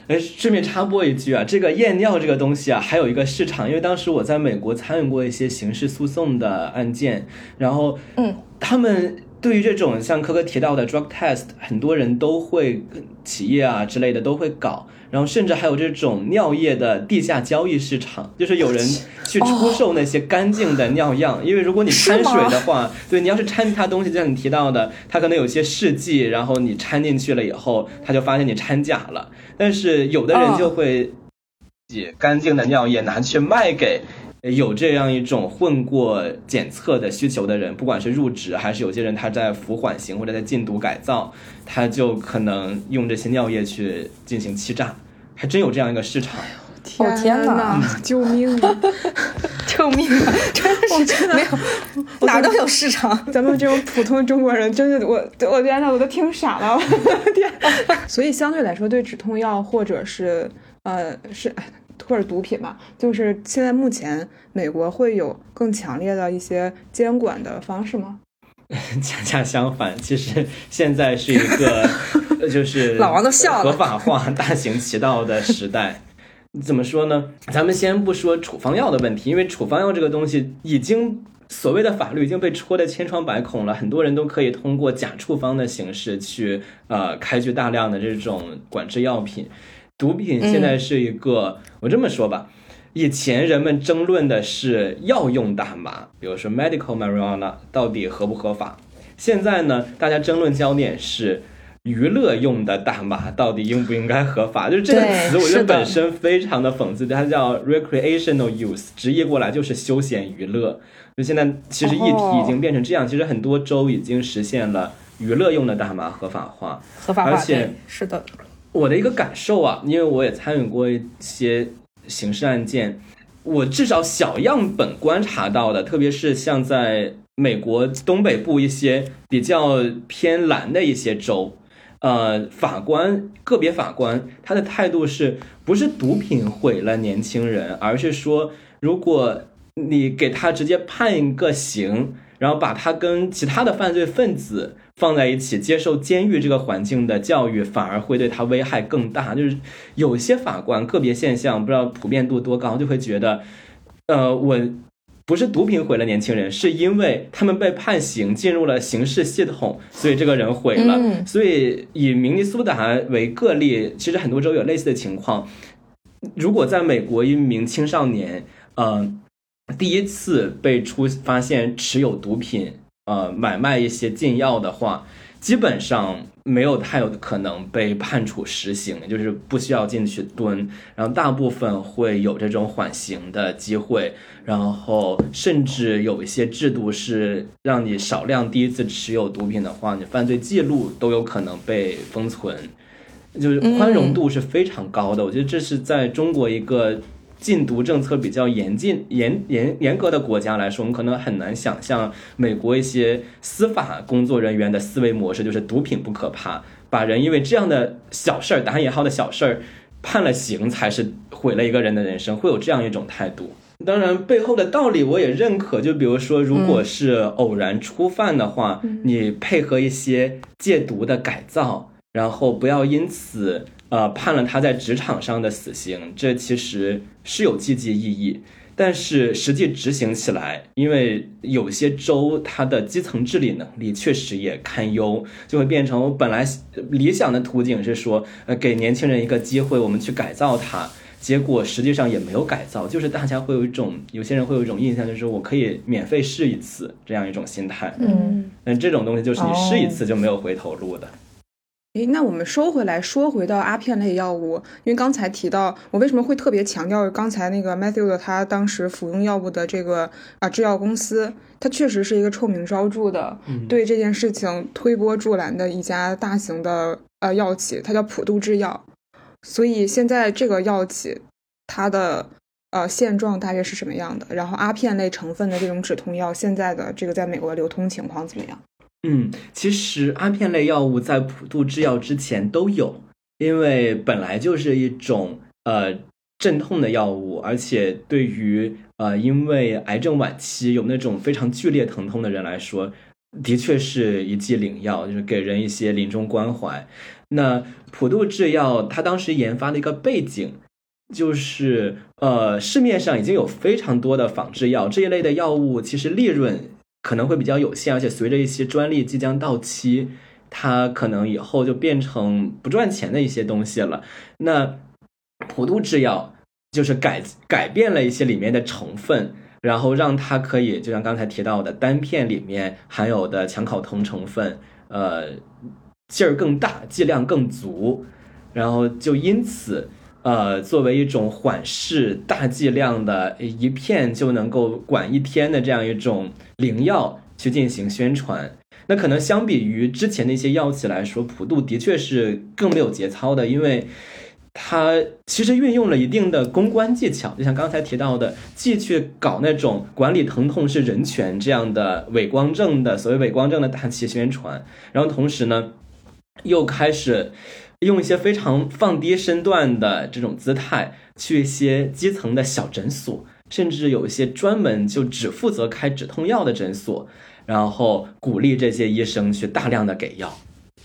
哎，顺便插播一句啊，这个验尿这个东西啊，还有一个市场，因为当时我在美国参与过一些刑事诉讼的案件，然后，嗯，他们对于这种像科科提到的 drug test，很多人都会，企业啊之类的都会搞。然后甚至还有这种尿液的地下交易市场，就是有人去出售那些干净的尿样，因为如果你掺水的话，对你要是掺其他东西，就像你提到的，它可能有些试剂，然后你掺进去了以后，他就发现你掺假了。但是有的人就会，己干净的尿液拿去卖给有这样一种混过检测的需求的人，不管是入职还是有些人他在服缓刑或者在禁毒改造。他就可能用这些尿液去进行欺诈，还真有这样一个市场。哦天哪！救命啊！救命啊！真的是真的没有哪都有市场。咱们这种普通中国人，真的我我天呐，我都听傻了。我的天！所以相对来说，对止痛药或者是呃是或者毒品吧，就是现在目前美国会有更强烈的一些监管的方式吗？恰恰相反，其实现在是一个就是 老王都笑了合法化大行其道的时代。怎么说呢？咱们先不说处方药的问题，因为处方药这个东西已经所谓的法律已经被戳得千疮百孔了，很多人都可以通过假处方的形式去呃开具大量的这种管制药品。毒品现在是一个，我这么说吧，以前人们争论的是药用大麻，比如说 medical marijuana 到底合不合法，现在呢，大家争论焦点是。娱乐用的大麻到底应不应该合法？就是这个词，我觉得本身非常的讽刺。它叫 recreational use，直译过来就是休闲娱乐。就现在其实议题已经变成这样，其实很多州已经实现了娱乐用的大麻合法化。合法化，而且是的。我的一个感受啊，因为我也参与过一些刑事案件，我至少小样本观察到的，特别是像在美国东北部一些比较偏蓝的一些州。呃，法官个别法官他的态度是不是毒品毁了年轻人，而是说，如果你给他直接判一个刑，然后把他跟其他的犯罪分子放在一起接受监狱这个环境的教育，反而会对他危害更大。就是有些法官个别现象不知道普遍度多高，就会觉得，呃，我。不是毒品毁了年轻人，是因为他们被判刑进入了刑事系统，所以这个人毁了。所以以明尼苏达为个例，其实很多州有类似的情况。如果在美国一名青少年，呃，第一次被出发现持有毒品，呃，买卖一些禁药的话。基本上没有太有可能被判处实刑，就是不需要进去蹲，然后大部分会有这种缓刑的机会，然后甚至有一些制度是让你少量第一次持有毒品的话，你犯罪记录都有可能被封存，就是宽容度是非常高的。我觉得这是在中国一个。禁毒政策比较严禁、严严严格的国家来说，我们可能很难想象美国一些司法工作人员的思维模式，就是毒品不可怕，把人因为这样的小事儿（打引号的小事儿）判了刑，才是毁了一个人的人生，会有这样一种态度。当然，背后的道理我也认可，就比如说，如果是偶然初犯的话，你配合一些戒毒的改造，然后不要因此。呃，判了他在职场上的死刑，这其实是有积极意义，但是实际执行起来，因为有些州它的基层治理能力确实也堪忧，就会变成本来理想的途径是说，呃，给年轻人一个机会，我们去改造他，结果实际上也没有改造，就是大家会有一种，有些人会有一种印象，就是我可以免费试一次这样一种心态，嗯，但这种东西就是你试一次就没有回头路的。诶，那我们收回来说回到阿片类药物，因为刚才提到我为什么会特别强调刚才那个 Matthew 的他当时服用药物的这个啊制药公司，它确实是一个臭名昭著的，对这件事情推波助澜的一家大型的呃药企，它叫普渡制药。所以现在这个药企它的呃现状大约是什么样的？然后阿片类成分的这种止痛药现在的这个在美国的流通情况怎么样？嗯，其实阿片类药物在普渡制药之前都有，因为本来就是一种呃镇痛的药物，而且对于呃因为癌症晚期有那种非常剧烈疼痛的人来说，的确是一剂灵药，就是给人一些临终关怀。那普渡制药它当时研发的一个背景，就是呃市面上已经有非常多的仿制药这一类的药物，其实利润。可能会比较有限，而且随着一些专利即将到期，它可能以后就变成不赚钱的一些东西了。那普渡制药就是改改变了一些里面的成分，然后让它可以就像刚才提到的单片里面含有的强考酮成分，呃，劲儿更大，剂量更足，然后就因此。呃，作为一种缓释大剂量的一片就能够管一天的这样一种灵药去进行宣传，那可能相比于之前的一些药企来说，普渡的确是更没有节操的，因为它其实运用了一定的公关技巧，就像刚才提到的，既去搞那种管理疼痛是人权这样的伪光正的所谓伪光正的大气宣传，然后同时呢，又开始。用一些非常放低身段的这种姿态，去一些基层的小诊所，甚至有一些专门就只负责开止痛药的诊所，然后鼓励这些医生去大量的给药。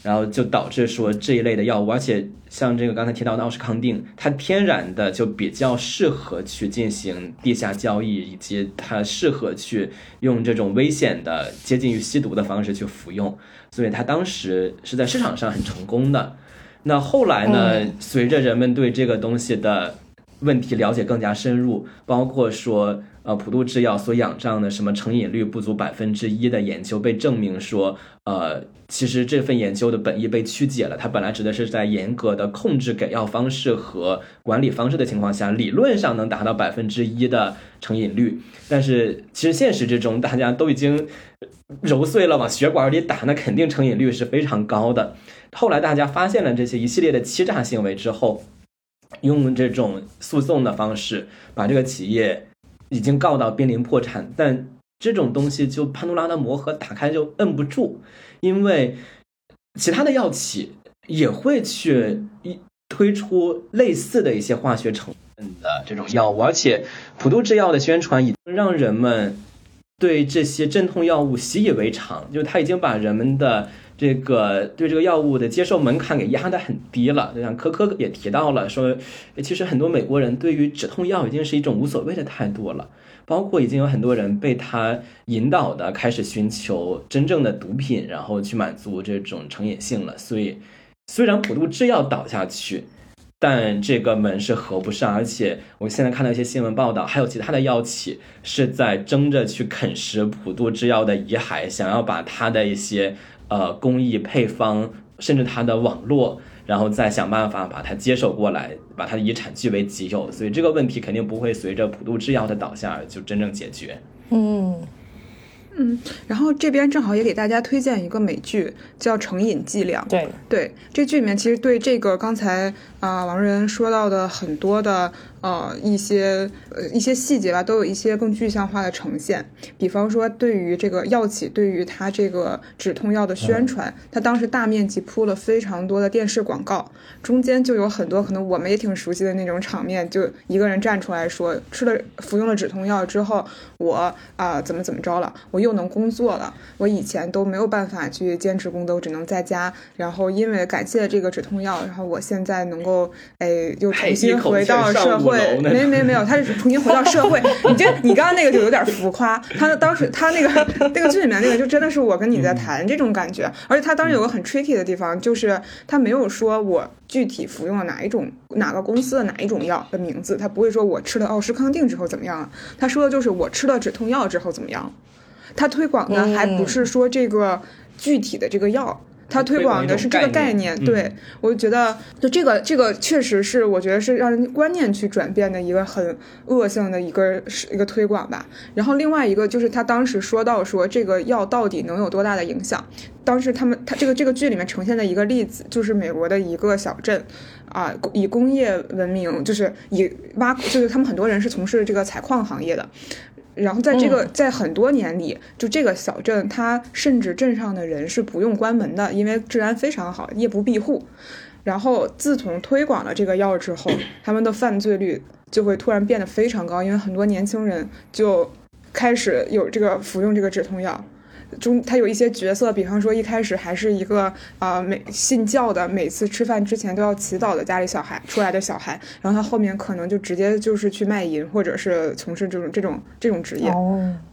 然后就导致说这一类的药物，而且像这个刚才提到的奥施康定，它天然的就比较适合去进行地下交易，以及它适合去用这种危险的接近于吸毒的方式去服用，所以它当时是在市场上很成功的。那后来呢，随着人们对这个东西的问题了解更加深入，包括说。呃，普渡制药所仰仗的什么成瘾率不足百分之一的研究被证明说，呃，其实这份研究的本意被曲解了。它本来指的是在严格的控制给药方式和管理方式的情况下，理论上能达到百分之一的成瘾率。但是其实现实之中，大家都已经揉碎了往血管里打，那肯定成瘾率是非常高的。后来大家发现了这些一系列的欺诈行为之后，用这种诉讼的方式把这个企业。已经告到濒临破产，但这种东西就潘多拉的魔盒打开就摁不住，因为其他的药企也会去一推出类似的一些化学成分的这种药物，而且普渡制药的宣传已经让人们对这些镇痛药物习以为常，就是他已经把人们的。这个对这个药物的接受门槛给压得很低了，就像科科也提到了，说其实很多美国人对于止痛药已经是一种无所谓的态度了，包括已经有很多人被他引导的开始寻求真正的毒品，然后去满足这种成瘾性了。所以虽然普渡制药倒下去，但这个门是合不上，而且我现在看到一些新闻报道，还有其他的药企是在争着去啃食普渡制药的遗骸，想要把它的一些。呃，工艺配方，甚至它的网络，然后再想办法把它接手过来，把它的遗产据为己有。所以这个问题肯定不会随着普渡制药的倒下就真正解决。嗯。嗯，然后这边正好也给大家推荐一个美剧，叫《成瘾剂量》。对对，这剧里面其实对这个刚才啊王仁说到的很多的呃一些呃一些细节吧，都有一些更具象化的呈现。比方说，对于这个药企对于它这个止痛药的宣传，它当时大面积铺了非常多的电视广告，中间就有很多可能我们也挺熟悉的那种场面，就一个人站出来说，吃了服用了止痛药之后，我啊怎么怎么着了，我。又能工作了，我以前都没有办法去兼职工作，只能在家。然后因为感谢这个止痛药，然后我现在能够哎又重新回到社会。没没没有，他是重新回到社会。你这你刚刚那个就有点浮夸。他当时他那个那个剧里面那个就真的是我跟你在谈这种感觉。而且他当时有个很 tricky 的地方，就是他没有说我具体服用了哪一种哪个公司的哪一种药的名字，他不会说我吃了奥施康定之后怎么样，他说的就是我吃了止痛药之后怎么样。他推广的还不是说这个具体的这个药，他推广的是这个概念。对我就觉得，就这个这个确实是我觉得是让人观念去转变的一个很恶性的一个是一个推广吧。然后另外一个就是他当时说到说这个药到底能有多大的影响？当时他们他这个这个剧里面呈现的一个例子就是美国的一个小镇，啊，以工业闻名，就是以挖，就是他们很多人是从事这个采矿行业的。然后在这个在很多年里，就这个小镇，它甚至镇上的人是不用关门的，因为治安非常好，夜不闭户。然后自从推广了这个药之后，他们的犯罪率就会突然变得非常高，因为很多年轻人就开始有这个服用这个止痛药。中他有一些角色，比方说一开始还是一个啊每信教的，每次吃饭之前都要祈祷的家里小孩出来的小孩，然后他后面可能就直接就是去卖淫，或者是从事这种这种这种职业，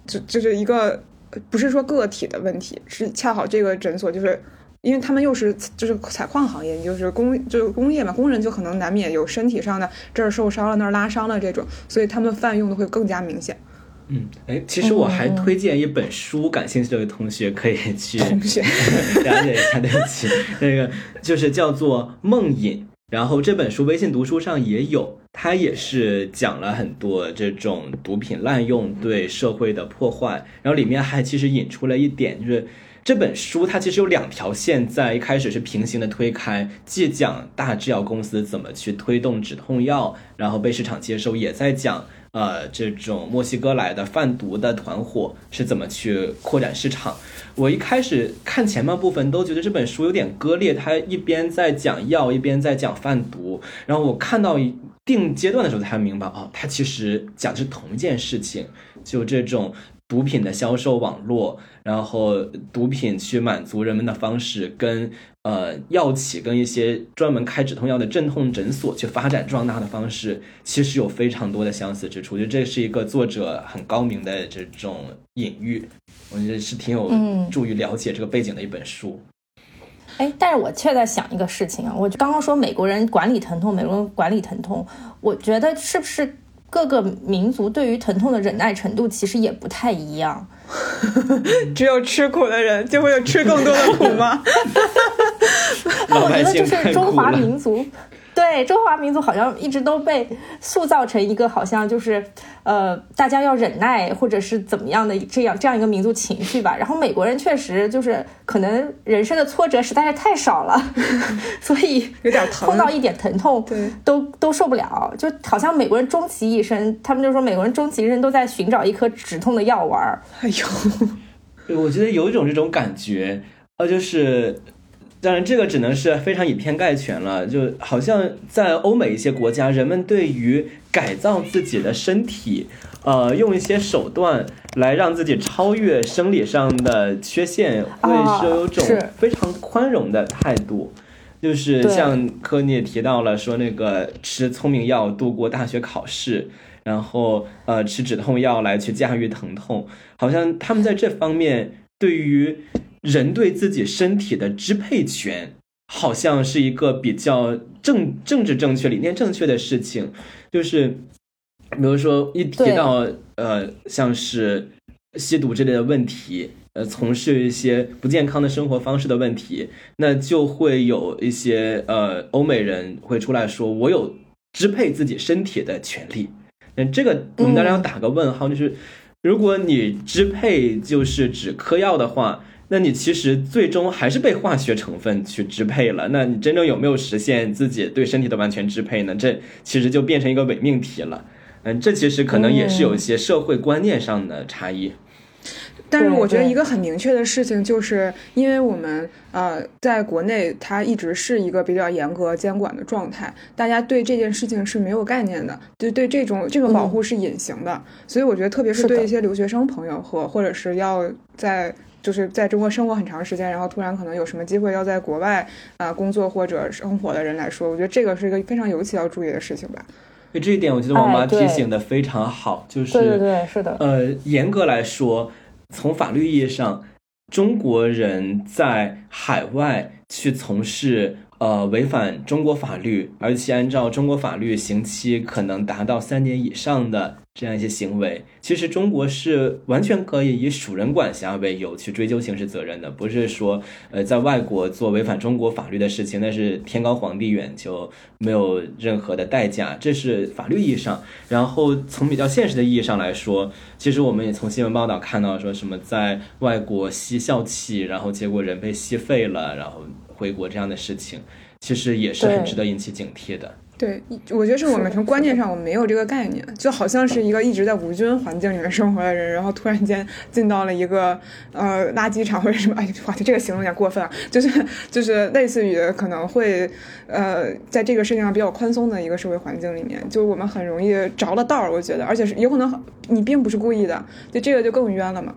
就就是一个不是说个体的问题，是恰好这个诊所就是因为他们又是就是采矿行业，就是工就是工业嘛，工人就可能难免有身体上的这儿受伤了那儿拉伤了这种，所以他们泛用的会更加明显。嗯，哎，其实我还推荐一本书，感兴趣的同学可以去 了解一下。对不起，那个就是叫做《梦瘾》，然后这本书微信读书上也有，它也是讲了很多这种毒品滥用对社会的破坏，然后里面还其实引出了一点，就是这本书它其实有两条线在一开始是平行的推开，既讲大制药公司怎么去推动止痛药，然后被市场接受，也在讲。呃，这种墨西哥来的贩毒的团伙是怎么去扩展市场？我一开始看前半部分都觉得这本书有点割裂，他一边在讲药，一边在讲贩毒。然后我看到一定阶段的时候才明白，哦，他其实讲的是同一件事情，就这种毒品的销售网络，然后毒品去满足人们的方式，跟呃药企跟一些专门开止痛药的镇痛诊所去发展壮大的方式，其实有非常多的相似之处。我觉得这是一个作者很高明的这种隐喻，我觉得是挺有助于了解这个背景的一本书。哎，但是我却在想一个事情啊，我刚刚说美国人管理疼痛，美国人管理疼痛，我觉得是不是？各个民族对于疼痛的忍耐程度其实也不太一样，只有吃苦的人就会有吃更多的苦吗？那我觉得就是中华民族。对中华民族好像一直都被塑造成一个好像就是呃大家要忍耐或者是怎么样的这样这样一个民族情绪吧。然后美国人确实就是可能人生的挫折实在是太少了，所以有点疼，碰到一点疼痛对都都受不了。就好像美国人终其一生，他们就说美国人终其一生都在寻找一颗止痛的药丸。哎呦，我觉得有一种这种感觉，呃，就是。当然，这个只能是非常以偏概全了。就好像在欧美一些国家，人们对于改造自己的身体，呃，用一些手段来让自己超越生理上的缺陷，会是有种非常宽容的态度。就是像科尼也提到了，说那个吃聪明药度过大学考试，然后呃吃止痛药来去驾驭疼痛，好像他们在这方面对于。人对自己身体的支配权，好像是一个比较政政治正确、理念正确的事情。就是，比如说一提到呃，像是吸毒之类的问题，呃，从事一些不健康的生活方式的问题，那就会有一些呃欧美人会出来说：“我有支配自己身体的权利。”那这个我们当然要打个问号，就是如果你支配就是指嗑药的话。那你其实最终还是被化学成分去支配了。那你真正有没有实现自己对身体的完全支配呢？这其实就变成一个伪命题了。嗯，这其实可能也是有一些社会观念上的差异。但是我觉得一个很明确的事情，就是因为我们呃在国内，它一直是一个比较严格监管的状态，大家对这件事情是没有概念的，就对这种这个保护是隐形的。所以我觉得，特别是对一些留学生朋友和或者是要在。就是在中国生活很长时间，然后突然可能有什么机会要在国外啊工作或者生活的人来说，我觉得这个是一个非常尤其要注意的事情吧。对这一点，我觉得王妈提醒的非常好，就是对对对，是的。呃，严格来说，从法律意义上，中国人在海外去从事呃违反中国法律，而且按照中国法律刑期可能达到三年以上的。这样一些行为，其实中国是完全可以以属人管辖为由去追究刑事责任的，不是说，呃，在外国做违反中国法律的事情，那是天高皇帝远就没有任何的代价，这是法律意义上。然后从比较现实的意义上来说，其实我们也从新闻报道看到，说什么在外国吸笑气，然后结果人被吸废了，然后回国这样的事情，其实也是很值得引起警惕的。对，我觉得是我们从观念上，我们没有这个概念，就好像是一个一直在无菌环境里面生活的人，然后突然间进到了一个呃垃圾场或者什么，哎，哇，这个形容有点过分啊，就是就是类似于可能会呃在这个世界上比较宽松的一个社会环境里面，就我们很容易着了道儿，我觉得，而且是有可能你并不是故意的，就这个就更冤了嘛。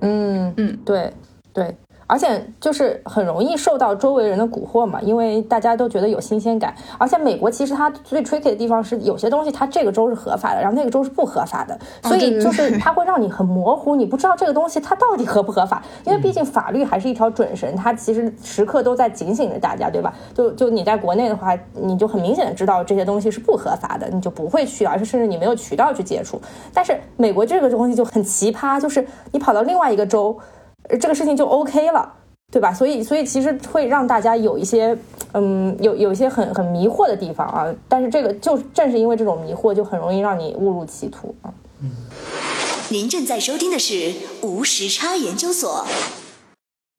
嗯嗯，对对。而且就是很容易受到周围人的蛊惑嘛，因为大家都觉得有新鲜感。而且美国其实它最 tricky 的地方是，有些东西它这个州是合法的，然后那个州是不合法的，所以就是它会让你很模糊，你不知道这个东西它到底合不合法。因为毕竟法律还是一条准绳，它其实时刻都在警醒着大家，对吧？就就你在国内的话，你就很明显的知道这些东西是不合法的，你就不会去，而是甚至你没有渠道去接触。但是美国这个东西就很奇葩，就是你跑到另外一个州。这个事情就 OK 了，对吧？所以，所以其实会让大家有一些，嗯，有有一些很很迷惑的地方啊。但是这个就正是因为这种迷惑，就很容易让你误入歧途啊。嗯。您正在收听的是无时差研究所。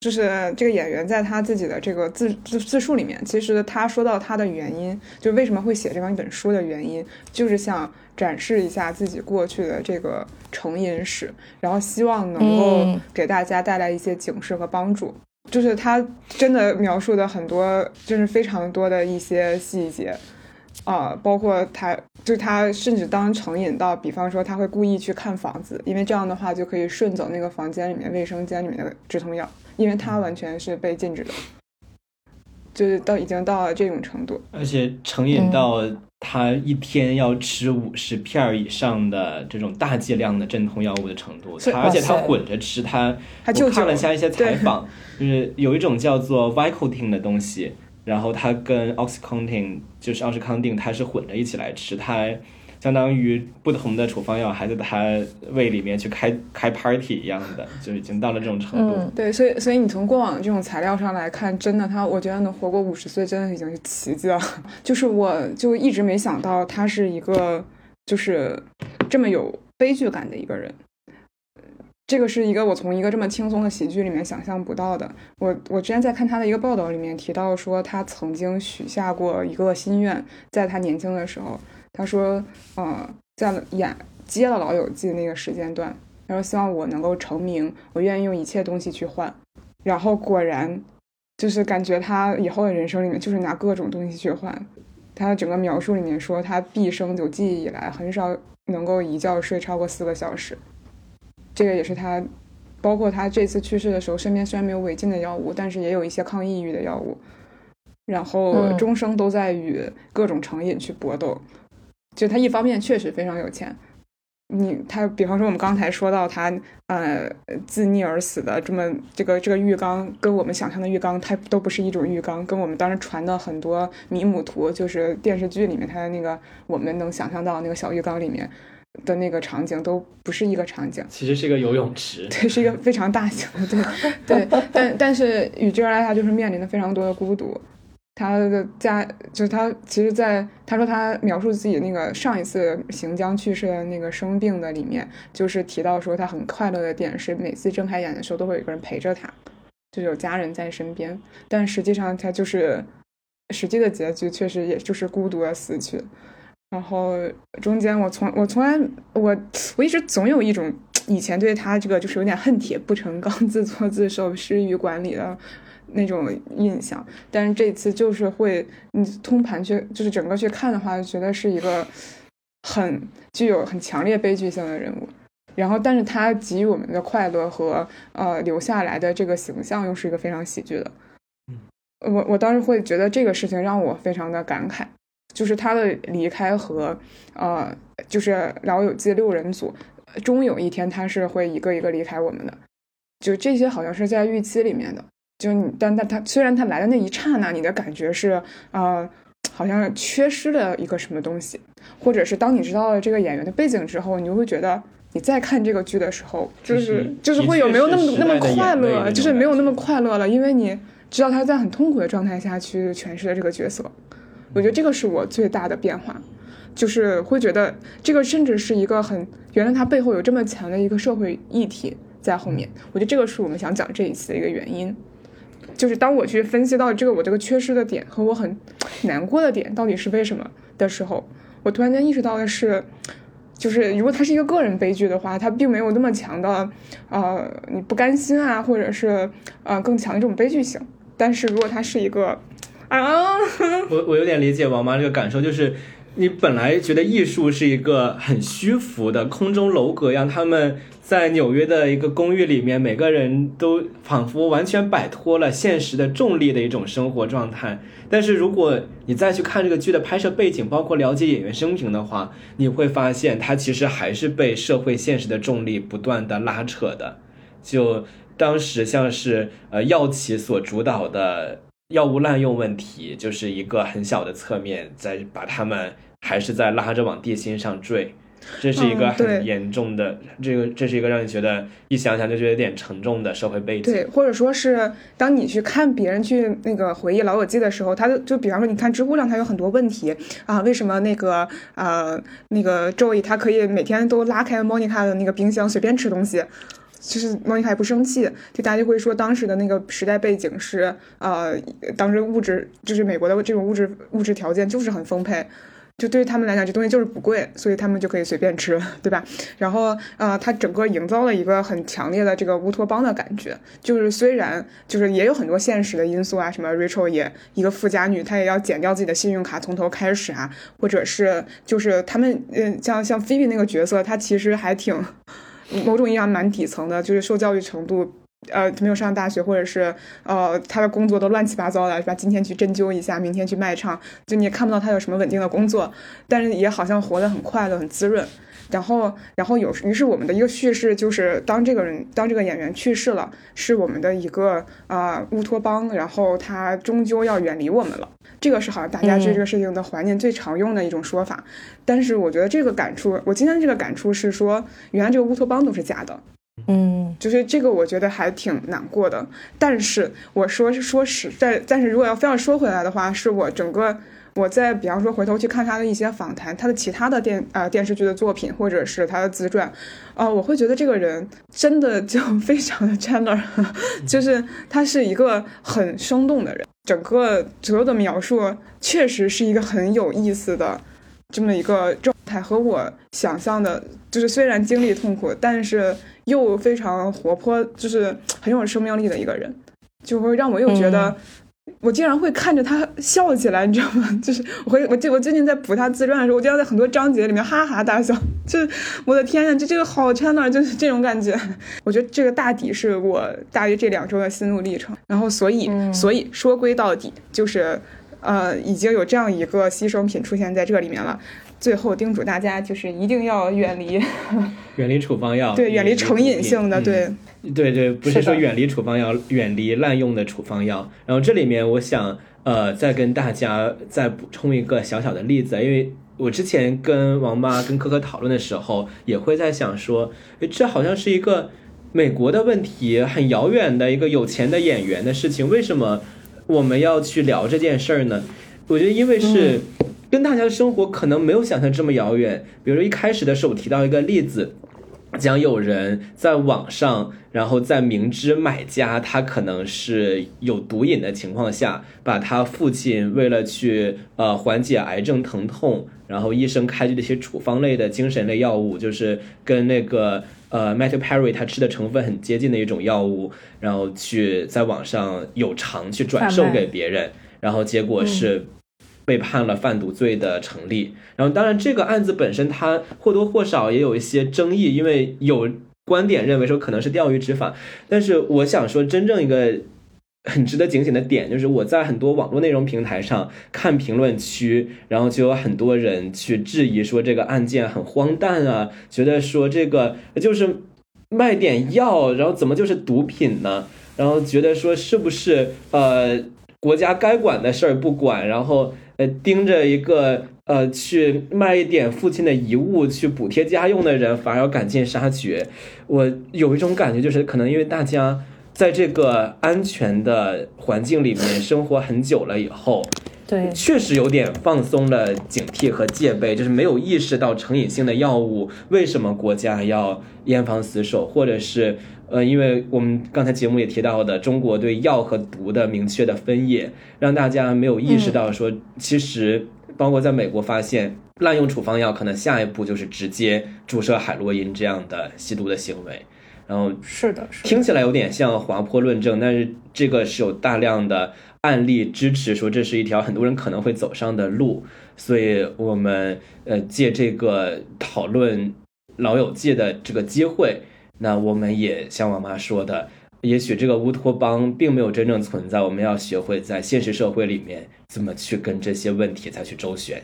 就是这个演员在他自己的这个自自自述里面，其实他说到他的原因，就为什么会写这样一本书的原因，就是想展示一下自己过去的这个成瘾史，然后希望能够给大家带来一些警示和帮助。就是他真的描述的很多，就是非常多的一些细节。啊，包括他，就他甚至当成瘾到，比方说他会故意去看房子，因为这样的话就可以顺走那个房间里面卫生间里面的止痛药，因为他完全是被禁止的，就是到已经到了这种程度，而且成瘾到他一天要吃五十片以上的这种大剂量的镇痛药物的程度，他而且他混着吃，他我看了下一些采访，就是有一种叫做 Vicodin 的东西。然后它跟 oxycontin 就是奥司康定，它是混着一起来吃，它相当于不同的处方药还在他胃里面去开开 party 一样的，就已经到了这种程度。对，所以所以你从过往这种材料上来看，真的他，我觉得能活过五十岁，真的已经是奇迹了。就是我就一直没想到他是一个就是这么有悲剧感的一个人。这个是一个我从一个这么轻松的喜剧里面想象不到的。我我之前在看他的一个报道里面提到说，他曾经许下过一个心愿，在他年轻的时候，他说，呃，在演接了《老友记》那个时间段，他说希望我能够成名，我愿意用一切东西去换。然后果然，就是感觉他以后的人生里面就是拿各种东西去换。他的整个描述里面说，他毕生有记忆以来很少能够一觉睡超过四个小时。这个也是他，包括他这次去世的时候，身边虽然没有违禁的药物，但是也有一些抗抑郁的药物。然后终生都在与各种成瘾去搏斗。就他一方面确实非常有钱，你他比方说我们刚才说到他呃自溺而死的这么这个这个浴缸，跟我们想象的浴缸它都不是一种浴缸，跟我们当时传的很多迷母图，就是电视剧里面他的那个我们能想象到那个小浴缸里面。的那个场景都不是一个场景，其实是一个游泳池，对，是一个非常大型的，对 对，但但是与之而来，他就是面临的非常多的孤独。他的家就是他，其实，在他说他描述自己那个上一次行将去世的那个生病的里面，就是提到说他很快乐的点是每次睁开眼的时候都会有一个人陪着他，就有家人在身边。但实际上他就是实际的结局，确实也就是孤独的死去。然后中间，我从我从来我我一直总有一种以前对他这个就是有点恨铁不成钢、自作自受、失于管理的那种印象，但是这次就是会你通盘去就是整个去看的话，觉得是一个很具有很强烈悲剧性的人物。然后，但是他给予我们的快乐和呃留下来的这个形象又是一个非常喜剧的。我我当时会觉得这个事情让我非常的感慨。就是他的离开和，呃，就是老友记六人组，终有一天他是会一个一个离开我们的。就这些好像是在预期里面的。就你，但但他虽然他来的那一刹那，你的感觉是，呃，好像缺失了一个什么东西，或者是当你知道了这个演员的背景之后，你就会觉得你再看这个剧的时候，就是就是会有没有那么那么快乐，就是没有那么快乐了，因为你知道他在很痛苦的状态下去诠释了这个角色。我觉得这个是我最大的变化，就是会觉得这个甚至是一个很原来它背后有这么强的一个社会议题在后面。我觉得这个是我们想讲这一次的一个原因，就是当我去分析到这个我这个缺失的点和我很难过的点到底是为什么的时候，我突然间意识到的是，就是如果它是一个个人悲剧的话，它并没有那么强的呃你不甘心啊，或者是呃更强的这种悲剧性。但是如果它是一个啊，我我有点理解王妈这个感受，就是你本来觉得艺术是一个很虚浮的空中楼阁，让他们在纽约的一个公寓里面，每个人都仿佛完全摆脱了现实的重力的一种生活状态。但是如果你再去看这个剧的拍摄背景，包括了解演员生平的话，你会发现他其实还是被社会现实的重力不断的拉扯的。就当时像是呃药企所主导的。药物滥用问题就是一个很小的侧面，在把他们还是在拉着往地心上坠，这是一个很严重的，这个这是一个让你觉得一想想就觉得有点沉重的社会背景。对，或者说是当你去看别人去那个回忆老友记的时候，他就比方说你看知乎上他有很多问题啊，为什么那个呃那个 Joey 他可以每天都拉开 Monica 的那个冰箱随便吃东西？就是莫妮卡也不生气，就大家就会说当时的那个时代背景是，呃，当时物质就是美国的这种物质物质条件就是很丰沛。就对于他们来讲，这东西就是不贵，所以他们就可以随便吃，对吧？然后，呃，他整个营造了一个很强烈的这个乌托邦的感觉。就是虽然就是也有很多现实的因素啊，什么 Rachel 也一个富家女，她也要剪掉自己的信用卡，从头开始啊，或者是就是他们，嗯，像像菲比那个角色，她其实还挺 某种意义上蛮底层的，就是受教育程度。呃，没有上大学，或者是呃，他的工作都乱七八糟的，是吧？今天去针灸一下，明天去卖唱，就你也看不到他有什么稳定的工作，但是也好像活得很快乐，很滋润。然后，然后有，于是我们的一个叙事就是，当这个人，当这个演员去世了，是我们的一个啊乌托邦，然后他终究要远离我们了。这个是好像大家对这个事情的怀念最常用的一种说法。但是我觉得这个感触，我今天这个感触是说，原来这个乌托邦都是假的。嗯，就是这个，我觉得还挺难过的。但是我说是说实在，但是如果要非要说回来的话，是我整个我在比方说回头去看他的一些访谈，他的其他的电呃电视剧的作品，或者是他的自传，呃，我会觉得这个人真的就非常的 Chandler，就是他是一个很生动的人，整个所有的描述确实是一个很有意思的这么一个状态，和我想象的，就是虽然经历痛苦，但是。又非常活泼，就是很有生命力的一个人，就会让我又觉得，我竟然会看着他笑起来，你知道吗？就是我会，我最我最近在补他自传的时候，我经常在很多章节里面哈哈大笑，就是我的天呀，就这个好 Chandler，就是这种感觉。我觉得这个大抵是我大约这两周的心路历程。然后，所以，所以说归到底，就是呃，已经有这样一个牺牲品出现在这里面了。最后叮嘱大家，就是一定要远离，远离处方药，对，远离成瘾性的，对，对对，不是说远离处方药，远离滥用的处方药。然后这里面，我想呃，再跟大家再补充一个小小的例子，因为我之前跟王妈跟可可讨论的时候，也会在想说，诶，这好像是一个美国的问题，很遥远的一个有钱的演员的事情，为什么我们要去聊这件事儿呢？我觉得因为是。跟大家的生活可能没有想象这么遥远。比如说一开始的时候，我提到一个例子，讲有人在网上，然后在明知买家他可能是有毒瘾的情况下，把他父亲为了去呃缓解癌症疼痛，然后医生开具的一些处方类的精神类药物，就是跟那个呃 Matthew Perry 他吃的成分很接近的一种药物，然后去在网上有偿去转售给别人，然后结果是。被判了贩毒罪的成立，然后当然这个案子本身它或多或少也有一些争议，因为有观点认为说可能是钓鱼执法，但是我想说真正一个很值得警醒的点就是我在很多网络内容平台上看评论区，然后就有很多人去质疑说这个案件很荒诞啊，觉得说这个就是卖点药，然后怎么就是毒品呢？然后觉得说是不是呃国家该管的事儿不管，然后。呃，盯着一个呃去卖一点父亲的遗物去补贴家用的人，反而要赶尽杀绝。我有一种感觉，就是可能因为大家在这个安全的环境里面生活很久了以后，对，确实有点放松了警惕和戒备，就是没有意识到成瘾性的药物为什么国家要严防死守，或者是。呃，因为我们刚才节目也提到的，中国对药和毒的明确的分野，让大家没有意识到说，其实包括在美国发现滥用处方药，可能下一步就是直接注射海洛因这样的吸毒的行为。然后是的，听起来有点像滑坡论证，但是这个是有大量的案例支持说这是一条很多人可能会走上的路，所以我们呃借这个讨论老友记的这个机会。那我们也像我妈说的，也许这个乌托邦并没有真正存在，我们要学会在现实社会里面怎么去跟这些问题再去周旋。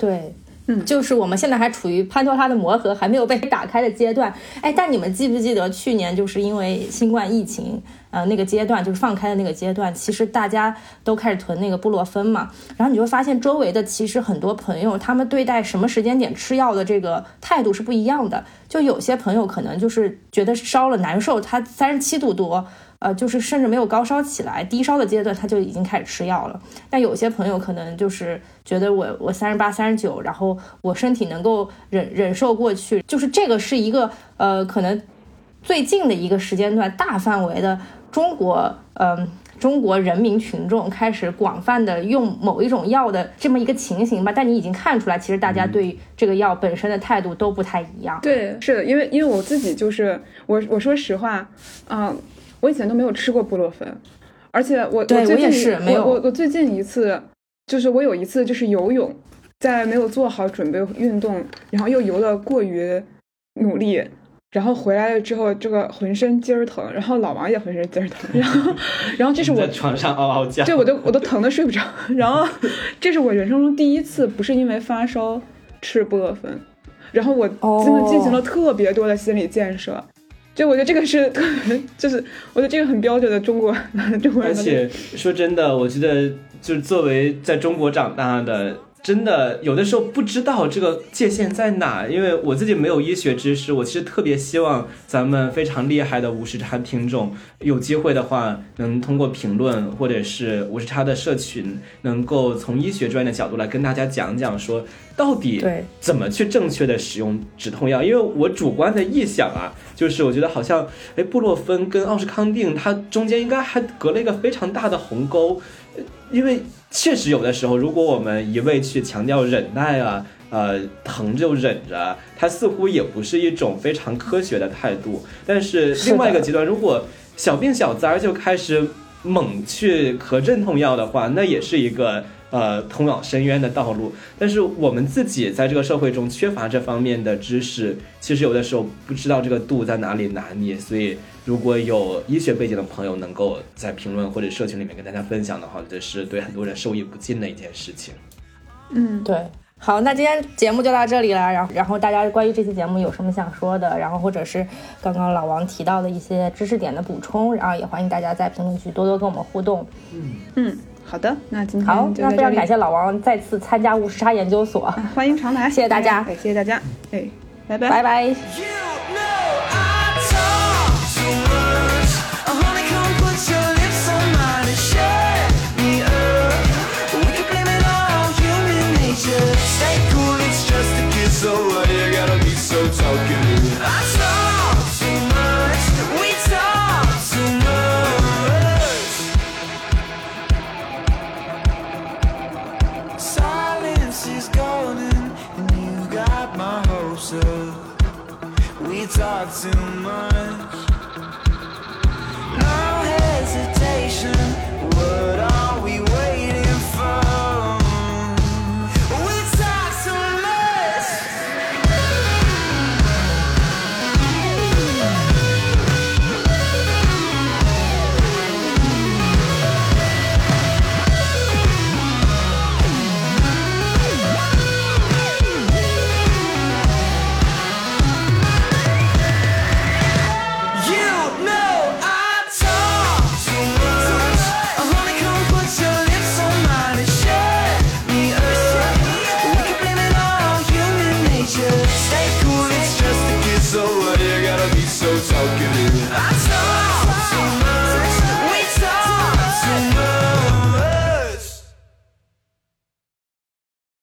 对。嗯，就是我们现在还处于潘多拉的魔盒还没有被打开的阶段。哎，但你们记不记得去年就是因为新冠疫情，呃，那个阶段就是放开的那个阶段，其实大家都开始囤那个布洛芬嘛。然后你就发现周围的其实很多朋友，他们对待什么时间点吃药的这个态度是不一样的。就有些朋友可能就是觉得烧了难受，他三十七度多。呃，就是甚至没有高烧起来，低烧的阶段他就已经开始吃药了。但有些朋友可能就是觉得我我三十八、三十九，然后我身体能够忍忍受过去，就是这个是一个呃，可能最近的一个时间段，大范围的中国，嗯。中国人民群众开始广泛的用某一种药的这么一个情形吧，但你已经看出来，其实大家对这个药本身的态度都不太一样。对，是的，因为因为我自己就是我我说实话，啊，我以前都没有吃过布洛芬，而且我我最近我我我最近一次就是我有一次就是游泳，在没有做好准备运动，然后又游的过于努力。然后回来了之后，这个浑身筋儿疼，然后老王也浑身筋儿疼，然后，然后这是我在床上嗷嗷叫，对，我都我都疼的睡不着。然后 这是我人生中第一次不是因为发烧吃布洛芬，然后我真的进行了特别多的心理建设，就我觉得这个是特别，就是我觉得这个很标准的中国中国人。而且说真的，我觉得就是作为在中国长大的。真的有的时候不知道这个界限在哪，因为我自己没有医学知识。我其实特别希望咱们非常厉害的五十差听众有机会的话，能通过评论或者是五十差的社群，能够从医学专业的角度来跟大家讲讲，说到底怎么去正确的使用止痛药。因为我主观的臆想啊，就是我觉得好像，哎，布洛芬跟奥施康定它中间应该还隔了一个非常大的鸿沟，因为。确实，有的时候，如果我们一味去强调忍耐啊，呃，疼就忍着，它似乎也不是一种非常科学的态度。但是另外一个极端，如果小病小灾就开始猛去咳镇痛药的话，那也是一个。呃，通往深渊的道路，但是我们自己在这个社会中缺乏这方面的知识，其实有的时候不知道这个度在哪里拿捏。所以，如果有医学背景的朋友能够在评论或者社群里面跟大家分享的话，这是对很多人受益不尽的一件事情。嗯，对。好，那今天节目就到这里了。然后，然后大家关于这期节目有什么想说的，然后或者是刚刚老王提到的一些知识点的补充，然后也欢迎大家在评论区多多跟我们互动。嗯嗯。好的，那今天好，那非常感谢老王再次参加五十差研究所，欢迎常来，谢谢大家，谢谢大家，哎，拜拜，拜拜。